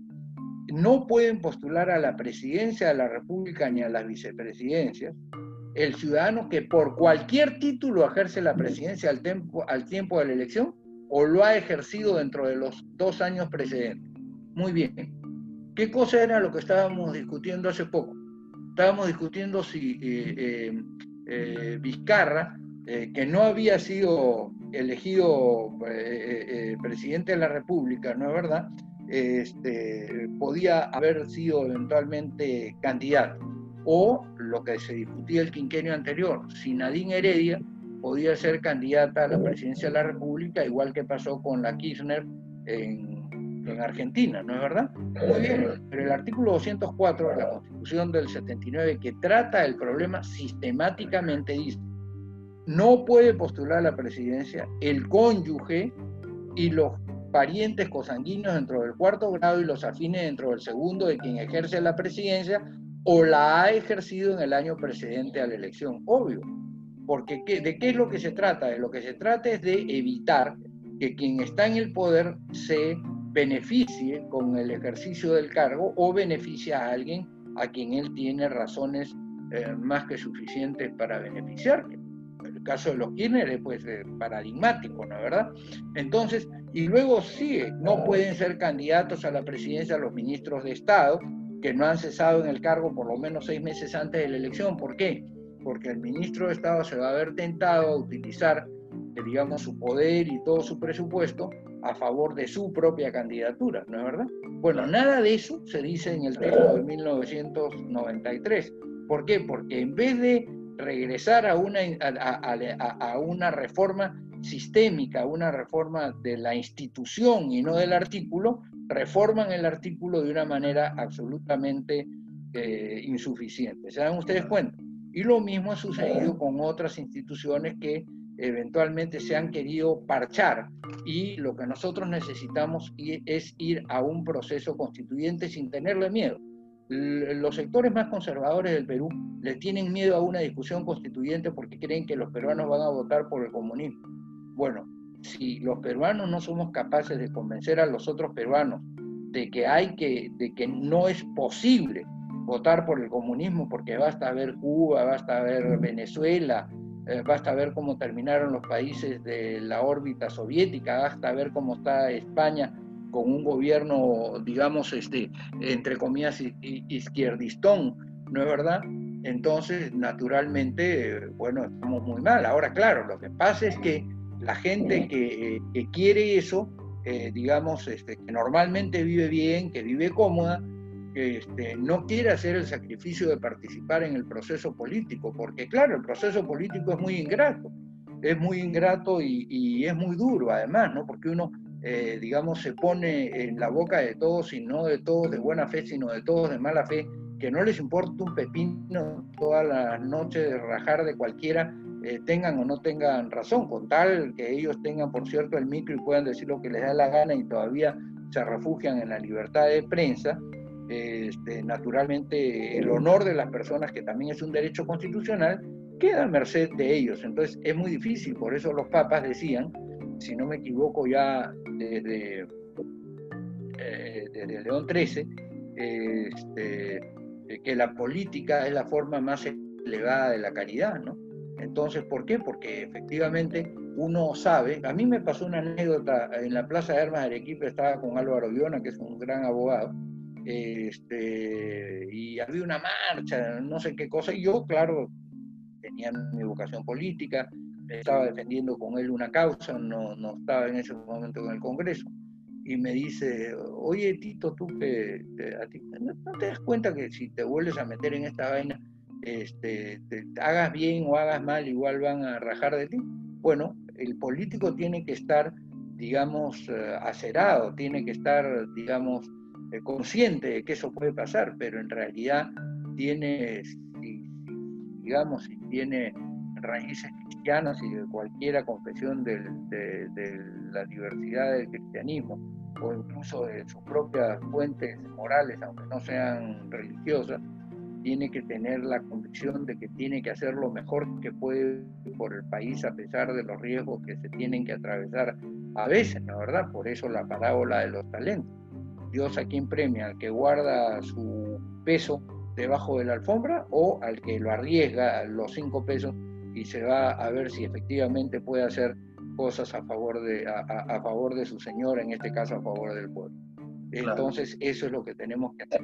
no pueden postular a la presidencia de la República ni a las vicepresidencias el ciudadano que por cualquier título ejerce la presidencia al tiempo, al tiempo de la elección o lo ha ejercido dentro de los dos años precedentes. Muy bien. ¿Qué cosa era lo que estábamos discutiendo hace poco? Estábamos discutiendo si eh, eh, eh, Vizcarra, que no había sido elegido presidente de la República, ¿no es verdad? Este, podía haber sido eventualmente candidato. O lo que se discutía el quinquenio anterior, si Nadine Heredia podía ser candidata a la presidencia de la República, igual que pasó con la Kirchner en, en Argentina, ¿no es verdad? Muy bien, pero el artículo 204 de la Constitución del 79, que trata el problema sistemáticamente, dice, no puede postular a la presidencia el cónyuge y los parientes cosanguíneos dentro del cuarto grado y los afines dentro del segundo de quien ejerce la presidencia o la ha ejercido en el año precedente a la elección. Obvio, porque ¿de qué es lo que se trata? De lo que se trata es de evitar que quien está en el poder se beneficie con el ejercicio del cargo o beneficie a alguien a quien él tiene razones eh, más que suficientes para beneficiar. Caso de los Kirchner es pues, eh, paradigmático, ¿no es verdad? Entonces, y luego sigue, no pueden ser candidatos a la presidencia los ministros de Estado que no han cesado en el cargo por lo menos seis meses antes de la elección. ¿Por qué? porque el ministro de Estado se va a ver tentado a utilizar, eh, digamos, su poder y todo su presupuesto a favor de su propia candidatura, ¿no es verdad? Bueno, nada de eso se dice en el texto de 1993. ¿Por qué? Porque en vez de regresar a una, a, una reforma sistémica, una reforma de la institución y no del artículo, reforman el artículo de una manera absolutamente eh, insuficiente. ¿Se dan ustedes cuenta? Y lo mismo ha sucedido con otras instituciones que eventualmente se han querido parchar y lo que nosotros necesitamos es ir a un proceso constituyente sin tenerle miedo. Los sectores más conservadores del Perú le tienen miedo a una discusión constituyente porque creen que los peruanos van a votar por el comunismo. Bueno, si los peruanos no somos capaces de convencer a los otros peruanos de que hay que, de que no es posible votar por el comunismo porque basta ver Cuba, basta ver Venezuela, eh, basta ver cómo terminaron los países de la órbita soviética, basta ver cómo está España con un gobierno, digamos, este, entre comillas, izquierdistón, ¿no es verdad? Entonces, naturalmente, bueno, estamos muy mal. Ahora, claro, lo que pasa es que la gente que, quiere eso, eh, digamos, este, que normalmente vive bien, que vive cómoda, este, no quiere hacer el sacrificio de participar en el proceso político, porque claro, el proceso político es muy ingrato, es muy ingrato y, es muy duro además, ¿no? Porque uno, eh, digamos, se pone en la boca de todos y no de todos de buena fe, sino de todos de mala fe, que no les importa un pepino toda la noche de rajar de cualquiera, eh, tengan o no tengan razón, con tal que ellos tengan, por cierto, el micro y puedan decir lo que les da la gana y todavía se refugian en la libertad de prensa, este, naturalmente el honor de las personas, que también es un derecho constitucional, queda merced de ellos. Entonces es muy difícil, por eso los papas decían, si no me equivoco ya desde, eh, León XIII, este, que la política es la forma más elevada de la caridad, ¿no? Entonces, ¿por qué? Porque efectivamente uno sabe, a mí me pasó una anécdota en la Plaza de Armas de Arequipa, estaba con Álvaro Viona, que es un gran abogado, este, y había una marcha, no sé qué cosa, y yo, claro, tenía mi vocación política, estaba defendiendo con él una causa, no, no estaba en ese momento en el Congreso, y me dice, oye Tito, tú que ¿no te das cuenta que si te vuelves a meter en esta vaina, este, te, hagas bien o hagas mal, igual van a rajar de ti? Bueno, el político tiene que estar, digamos, eh, acerado, tiene que estar, digamos, eh, consciente de que eso puede pasar, pero en realidad tiene, digamos, tiene raíces cristianas y de cualquiera confesión de, la diversidad del cristianismo, o incluso de sus propias fuentes morales, aunque no sean religiosas, tiene que tener la convicción de que tiene que hacer lo mejor que puede por el país a pesar de los riesgos que se tienen que atravesar a veces, ¿no verdad? Por eso la parábola de los talentos. Dios a quien premia, al que guarda su peso debajo de la alfombra o al que lo arriesga los cinco pesos y se va a ver si efectivamente puede hacer cosas a favor de, a, favor de su Señor, en este caso a favor del pueblo. Entonces, eso es lo que tenemos que hacer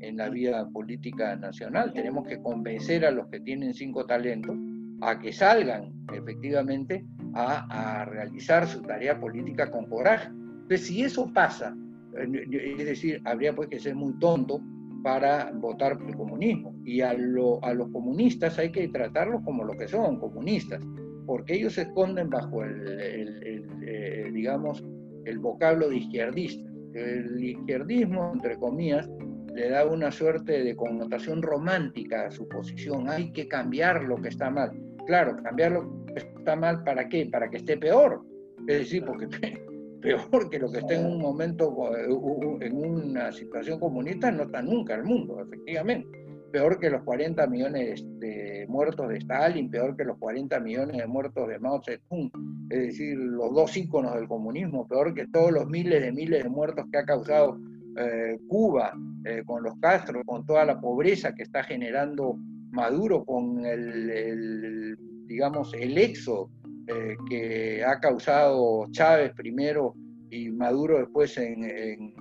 en la vida política nacional. Tenemos que convencer a los que tienen cinco talentos a que salgan efectivamente a, a realizar su tarea política con coraje. Entonces, si eso pasa es decir, habría pues que ser muy tonto para votar por el comunismo. Y a, los comunistas hay que tratarlos como lo que son, comunistas, porque ellos se esconden bajo el, eh, digamos, el vocablo de izquierdista. El izquierdismo, entre comillas, le da una suerte de connotación romántica a su posición. Hay que cambiar lo que está mal. Claro, cambiar lo que está mal, ¿para qué? Para que esté peor. Es decir, porque peor que lo que está en un momento, eh, en una situación comunista, no está nunca el mundo, efectivamente. Peor que los 40 millones de muertos de Stalin, peor que los 40 millones de muertos de Mao Zedong, es decir, los dos íconos del comunismo, peor que todos los miles de miles de muertos que ha causado eh, Cuba eh, con los Castro, con toda la pobreza que está generando Maduro, con el, digamos, el éxodo eh, que ha causado Chávez primero y Maduro después en,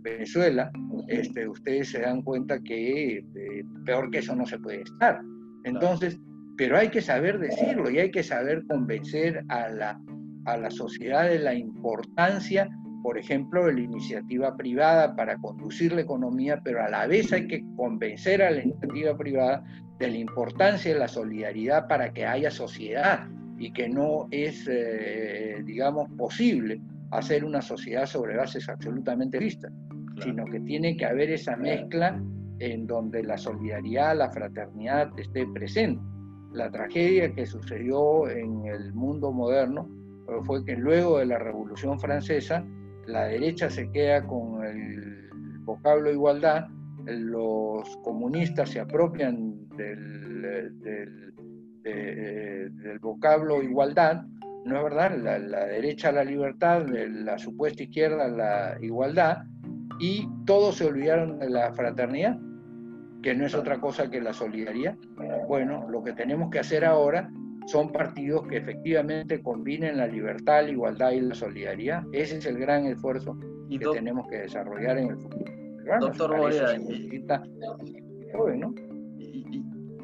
Venezuela, este, ustedes se dan cuenta que eh, peor que eso no se puede estar. Entonces, pero hay que saber decirlo y hay que saber convencer a la, a la sociedad de la importancia, por ejemplo, de la iniciativa privada para conducir la economía, pero a la vez hay que convencer a la iniciativa privada de la importancia de la solidaridad para que haya sociedad, y que no es, eh, digamos, posible hacer una sociedad sobre bases absolutamente vistas, sino que tiene que haber esa mezcla en donde la solidaridad, la fraternidad esté presente. La tragedia que sucedió en el mundo moderno fue que luego de la Revolución Francesa, la derecha se queda con el vocablo igualdad, los comunistas se apropian del, del, del vocablo igualdad, ¿no es verdad? La, la, derecha la libertad, la supuesta izquierda la igualdad, y todos se olvidaron de la fraternidad, que no es otra cosa que la solidaridad. Bueno, lo que tenemos que hacer ahora son partidos que efectivamente combinen la libertad, la igualdad y la solidaridad. Ese es el gran esfuerzo que tenemos que desarrollar en el futuro. doctor Borea,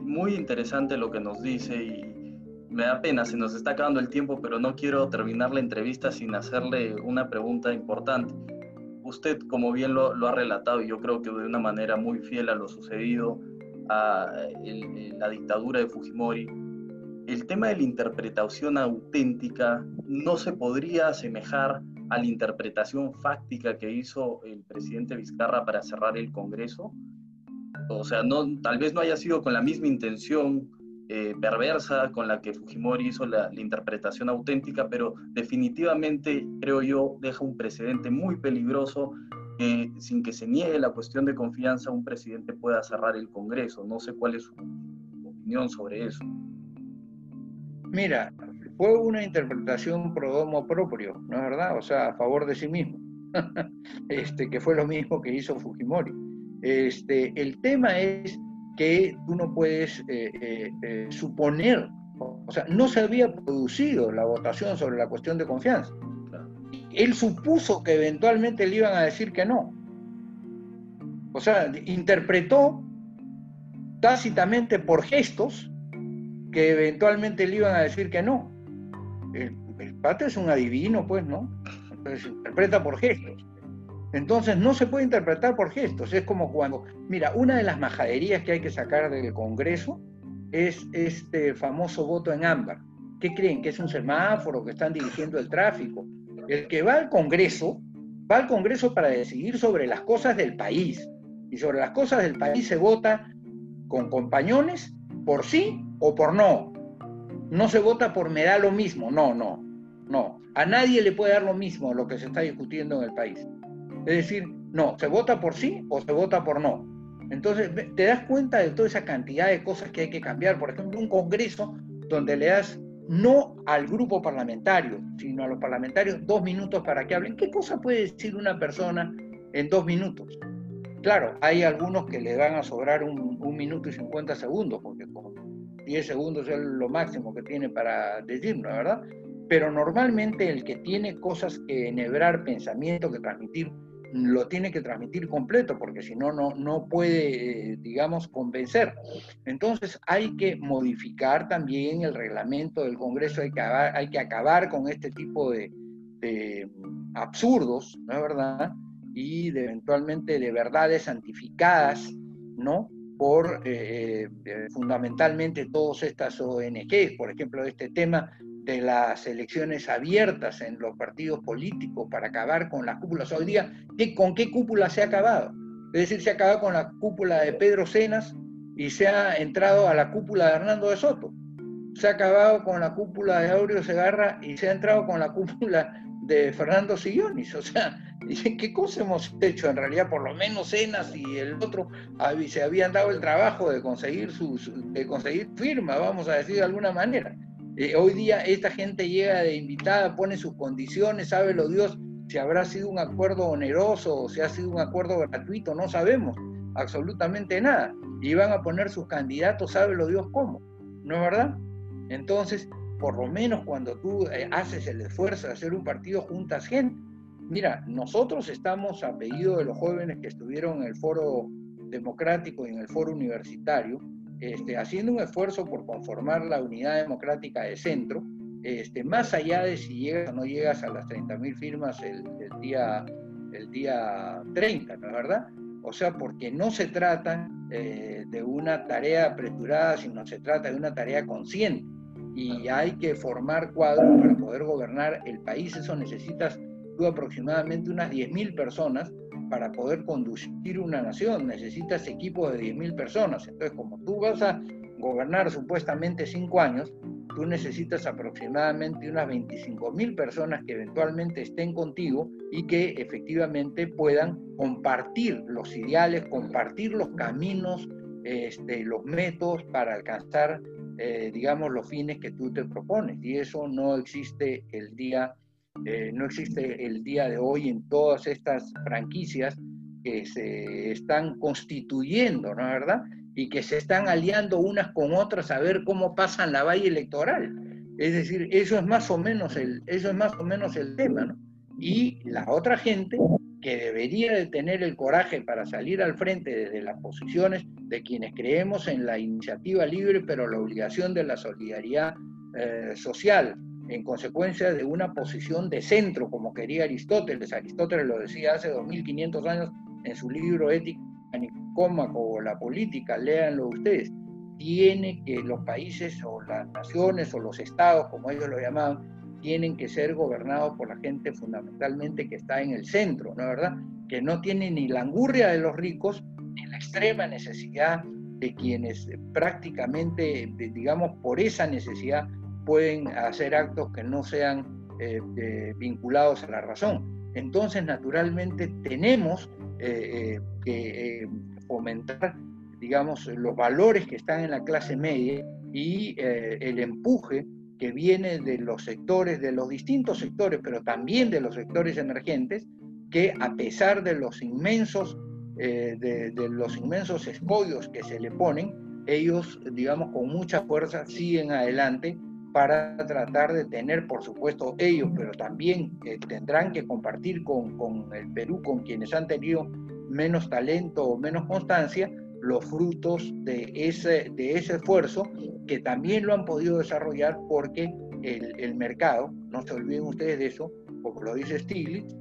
muy interesante lo que nos dice y me da pena, se nos está acabando el tiempo, pero no quiero terminar la entrevista sin hacerle una pregunta importante. Usted, como bien lo, ha relatado, y yo creo que de una manera muy fiel a lo sucedido a la dictadura de Fujimori, el tema de la interpretación auténtica no se podría asemejar a la interpretación fáctica que hizo el presidente Vizcarra para cerrar el Congreso. O sea, no, tal vez no haya sido con la misma intención eh, perversa con la que Fujimori hizo la, interpretación auténtica, pero definitivamente, creo yo, deja un precedente muy peligroso que sin que se niegue la cuestión de confianza, un presidente pueda cerrar el Congreso. No sé cuál es su opinión sobre eso. Mira, fue una interpretación pro domo propio, ¿no es verdad? O sea, a favor de sí mismo, este, que fue lo mismo que hizo Fujimori. Este, el tema es que tú no puedes eh, eh, eh, suponer, o sea, no se había producido la votación sobre la cuestión de confianza. Él supuso que eventualmente le iban a decir que no. O sea, interpretó tácitamente por gestos que eventualmente le iban a decir que no. El, el es un adivino, pues, ¿no? Entonces interpreta por gestos. Entonces no se puede interpretar por gestos. Es como cuando, mira, una de las majaderías que hay que sacar del Congreso es este famoso voto en ámbar. ¿Qué creen? ¿Que es un semáforo? ¿Que están dirigiendo el tráfico? El que va al Congreso, va al Congreso para decidir sobre las cosas del país. Y sobre las cosas del país se vota con compañones por sí o por no. No se vota por me da lo mismo, no, no, no. A nadie le puede dar lo mismo lo que se está discutiendo en el país. Es decir, no, se vota por sí o se vota por no. Entonces, te das cuenta de toda esa cantidad de cosas que hay que cambiar. Por ejemplo, un congreso donde le das no al grupo parlamentario, sino a los parlamentarios dos minutos para que hablen. ¿Qué cosa puede decir una persona en dos minutos? Claro, hay algunos que le van a sobrar un, minuto y cincuenta segundos, porque con 10 segundos es lo máximo que tiene para decirlo, ¿verdad? Pero normalmente el que tiene cosas que enhebrar, pensamiento que transmitir, lo tiene que transmitir completo, porque si no, no puede, eh, digamos, convencer. Entonces hay que modificar también el reglamento del Congreso, hay que acabar, hay que acabar con este tipo de, de absurdos, ¿no es verdad? Y eventualmente de verdades santificadas, ¿no? por eh, eh, fundamentalmente todas estas ONGs, por ejemplo, este tema de las elecciones abiertas en los partidos políticos para acabar con las cúpulas. Hoy día, ¿con qué cúpula se ha acabado? Es decir, se ha acabado con la cúpula de Pedro Cenas y se ha entrado a la cúpula de Hernando de Soto. Se ha acabado con la cúpula de Aureo Segarra y se ha entrado con la cúpula de Fernando Sillonis. O sea, ¿qué cosa hemos hecho? En realidad, por lo menos Cenas y el otro se habían dado el trabajo de conseguir, sus, de conseguir firma, vamos a decir de alguna manera. Eh, hoy día esta gente llega de invitada, pone sus condiciones, sabe lo Dios si habrá sido un acuerdo oneroso o si ha sido un acuerdo gratuito, no sabemos absolutamente nada. Y van a poner sus candidatos, sabe lo Dios cómo, ¿no es verdad? Entonces, por lo menos cuando tú eh, haces el esfuerzo de hacer un partido, juntas gente. Mira, nosotros estamos a pedido de los jóvenes que estuvieron en el foro democrático y en el foro universitario, este, haciendo un esfuerzo por conformar la unidad democrática de centro, este, más allá de si llegas o no llegas a las 30.000 firmas el, día, el día 30, ¿no verdad? O sea, porque no se trata eh, de una tarea apresurada, sino se trata de una tarea consciente y hay que formar cuadros para poder gobernar el país. Eso necesitas tú aproximadamente unas 10.000 personas para poder conducir una nación, necesitas equipos de 10.000 personas. Entonces, como tú vas a gobernar supuestamente cinco años, tú necesitas aproximadamente unas 25.000 personas que eventualmente estén contigo y que efectivamente puedan compartir los ideales, compartir los caminos, este, los métodos para alcanzar, eh, digamos, los fines que tú te propones. Y eso no existe el día eh, no existe el día de hoy en todas estas franquicias que se están constituyendo, ¿no es verdad? Y que se están aliando unas con otras a ver cómo pasan la valla electoral. Es decir, eso es más o menos el, eso es más o menos el tema, ¿no? Y la otra gente que debería de tener el coraje para salir al frente desde las posiciones de quienes creemos en la iniciativa libre, pero la obligación de la solidaridad eh, social, en consecuencia de una posición de centro, como quería Aristóteles. Aristóteles lo decía hace 2500 años en su libro Ética Nicómaco o La Política, léanlo ustedes. Tiene que los países o las naciones o los estados, como ellos lo llamaban, tienen que ser gobernados por la gente fundamentalmente que está en el centro, ¿no es verdad? Que no tiene ni la angurria de los ricos, ni la extrema necesidad de quienes prácticamente, digamos, por esa necesidad pueden hacer actos que no sean eh, vinculados a la razón. Entonces, naturalmente, tenemos eh, eh, que fomentar, digamos, los valores que están en la clase media y el empuje que viene de los sectores, de los distintos sectores, pero también de los sectores emergentes, que a pesar de los inmensos, de, de, los inmensos escollos que se le ponen, ellos, digamos, con mucha fuerza siguen adelante para tratar de tener, por supuesto, ellos, pero también eh, tendrán que compartir con, con, el Perú, con quienes han tenido menos talento o menos constancia, los frutos de ese, de ese esfuerzo, que también lo han podido desarrollar porque el, el mercado, no se olviden ustedes de eso, como lo dice Stiglitz,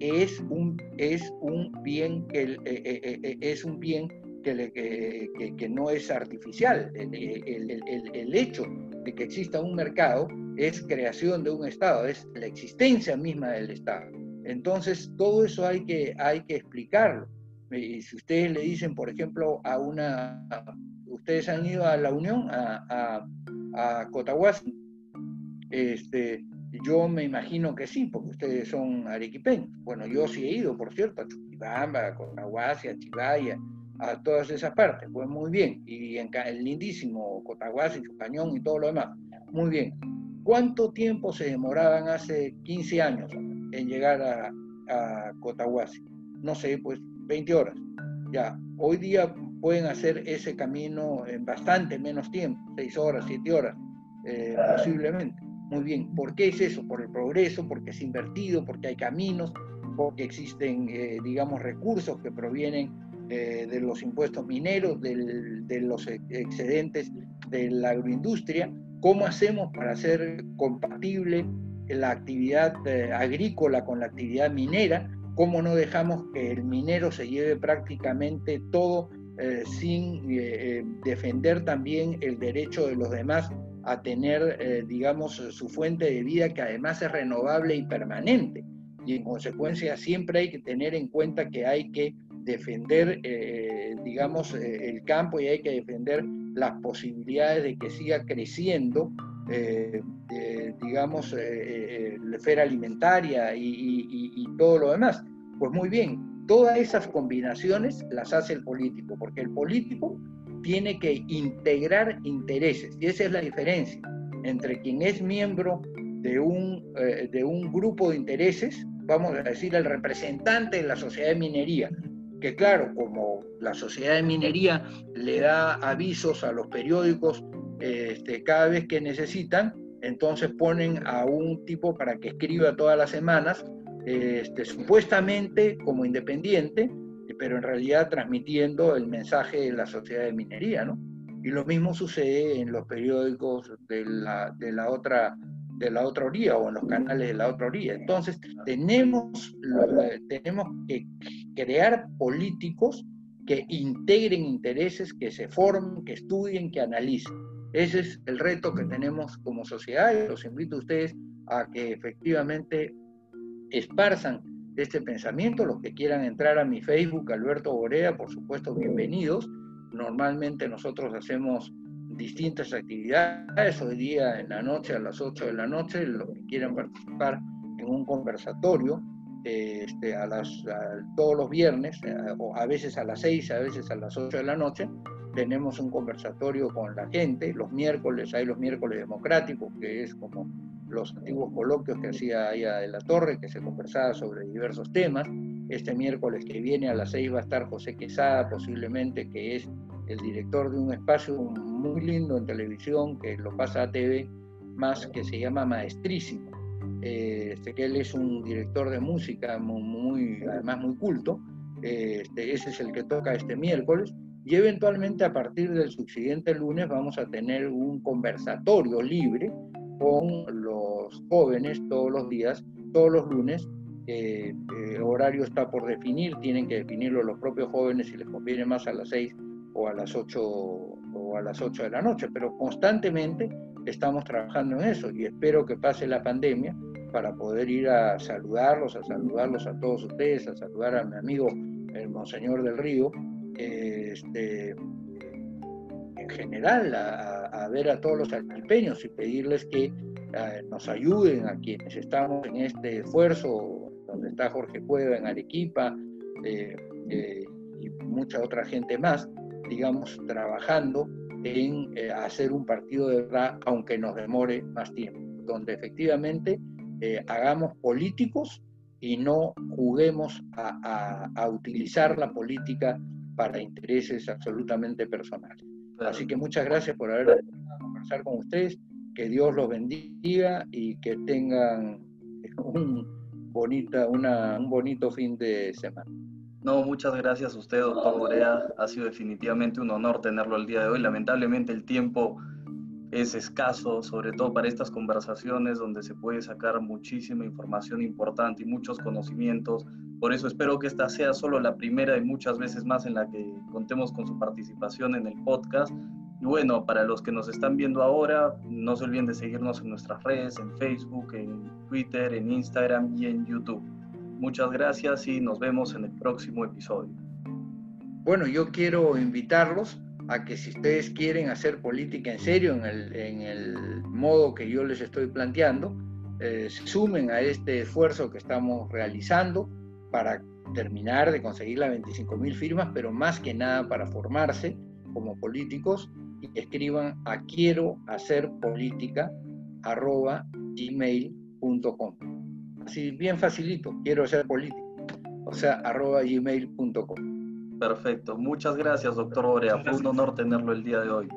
es un, es un bien que eh, eh, es un bien que, que, no es artificial. El, el, el, hecho de que exista un mercado es creación de un Estado, es la existencia misma del Estado. Entonces, todo eso hay que, hay que explicarlo. Y si ustedes le dicen, por ejemplo, a una... Ustedes han ido a la Unión, a, a, a Cotahuasi, este, yo me imagino que sí, porque ustedes son arequipeños. Bueno, yo sí he ido, por cierto, a Chuquibamba, a Cotahuasi, a Chivaya, a todas esas partes, pues muy bien, y en el lindísimo Cotahuasi, Chucañón y todo lo demás, muy bien. ¿Cuánto tiempo se demoraban hace 15 años en llegar a, a Cotahuasi? No sé, pues 20 horas. Ya, hoy día pueden hacer ese camino en bastante menos tiempo, 6 horas, 7 horas, eh, posiblemente. Muy bien, ¿por qué es eso? Por el progreso, porque es invertido, porque hay caminos, porque existen, eh, digamos, recursos que provienen eh, de los impuestos mineros, de los excedentes de la agroindustria, cómo hacemos para hacer compatible la actividad eh, agrícola con la actividad minera, cómo no dejamos que el minero se lleve prácticamente todo eh, sin defender también el derecho de los demás a tener, digamos, su fuente de vida que además es renovable y permanente. Y en consecuencia siempre hay que tener en cuenta que hay que defender, eh, digamos, eh, el campo y hay que defender las posibilidades de que siga creciendo, eh, digamos, la esfera alimentaria y, todo lo demás. Pues muy bien, todas esas combinaciones las hace el político, porque el político tiene que integrar intereses, y esa es la diferencia entre quien es miembro de un, de un grupo de intereses, vamos a decir, el representante de la sociedad de minería, que claro, como la sociedad de minería le da avisos a los periódicos este, cada vez que necesitan, entonces ponen a un tipo para que escriba todas las semanas, este, supuestamente como independiente, pero en realidad transmitiendo el mensaje de la sociedad de minería, ¿no? Y lo mismo sucede en los periódicos de la, de la otra de la otra orilla o en los canales de la otra orilla. Entonces, tenemos, tenemos que crear políticos que integren intereses, que se formen, que estudien, que analicen. Ese es el reto que tenemos como sociedad los invito a ustedes a que efectivamente esparzan este pensamiento. Los que quieran entrar a mi Facebook, Alberto Borea, por supuesto, bienvenidos. Normalmente nosotros hacemos distintas actividades, hoy día en la noche, a las 8 de la noche, los que quieran participar en un conversatorio, este, a las, todos los viernes, eh, o a veces a las 6, a veces a las 8 de la noche, tenemos un conversatorio con la gente, los miércoles, hay los miércoles democráticos, que es como los antiguos coloquios que hacía allá de la Torre, que se conversaba sobre diversos temas. Este miércoles que viene a las 6 va a estar José Quesada, posiblemente, que es el director de un espacio muy lindo en televisión que lo pasa a TV, más que se llama Maestrísimo. Eh, este, que él es un director de música muy, además muy culto. Eh, este, ese es el que toca este miércoles. Y eventualmente a partir del subsiguiente lunes vamos a tener un conversatorio libre con los jóvenes todos los días, todos los lunes. Eh, el horario está por definir, tienen que definirlo los propios jóvenes si les conviene más a las 6 o a las 8 o a las 8 de la noche, pero constantemente estamos trabajando en eso y espero que pase la pandemia para poder ir a saludarlos, a saludarlos a todos ustedes, a saludar a mi amigo el Monseñor del Río, este, en general, a, ver a todos los alpeños y pedirles que eh, nos ayuden a quienes estamos en este esfuerzo, donde está Jorge Cueva en Arequipa eh, eh, y mucha otra gente más, digamos, trabajando en eh, hacer un partido de verdad, aunque nos demore más tiempo, donde efectivamente eh, hagamos políticos y no juguemos a, utilizar la política para intereses absolutamente personales. Así que muchas gracias por haber a conversar con ustedes, que Dios los bendiga y que tengan un, bonita, una, un bonito fin de semana. No, muchas gracias a usted, doctor Borea. Ha sido definitivamente un honor tenerlo el día de hoy. Lamentablemente el tiempo es escaso, sobre todo para estas conversaciones donde se puede sacar muchísima información importante y muchos conocimientos. Por eso espero que esta sea solo la primera y muchas veces más en la que contemos con su participación en el podcast. Y bueno, para los que nos están viendo ahora, no se olviden de seguirnos en nuestras redes, en Facebook, en Twitter, en Instagram y en YouTube. Muchas gracias y nos vemos en el próximo episodio. Bueno, yo quiero invitarlos a que si ustedes quieren hacer política en serio, en el, modo que yo les estoy planteando, eh, sumen a este esfuerzo que estamos realizando para terminar de conseguir las 25 mil firmas, pero más que nada para formarse como políticos y escriban a quiero hacer política arroba gmail.com. Así bien facilito, quiero ser político. O sea, arroba gmail.com. Perfecto. Muchas gracias, doctor Orea. Fue un honor tenerlo el día de hoy.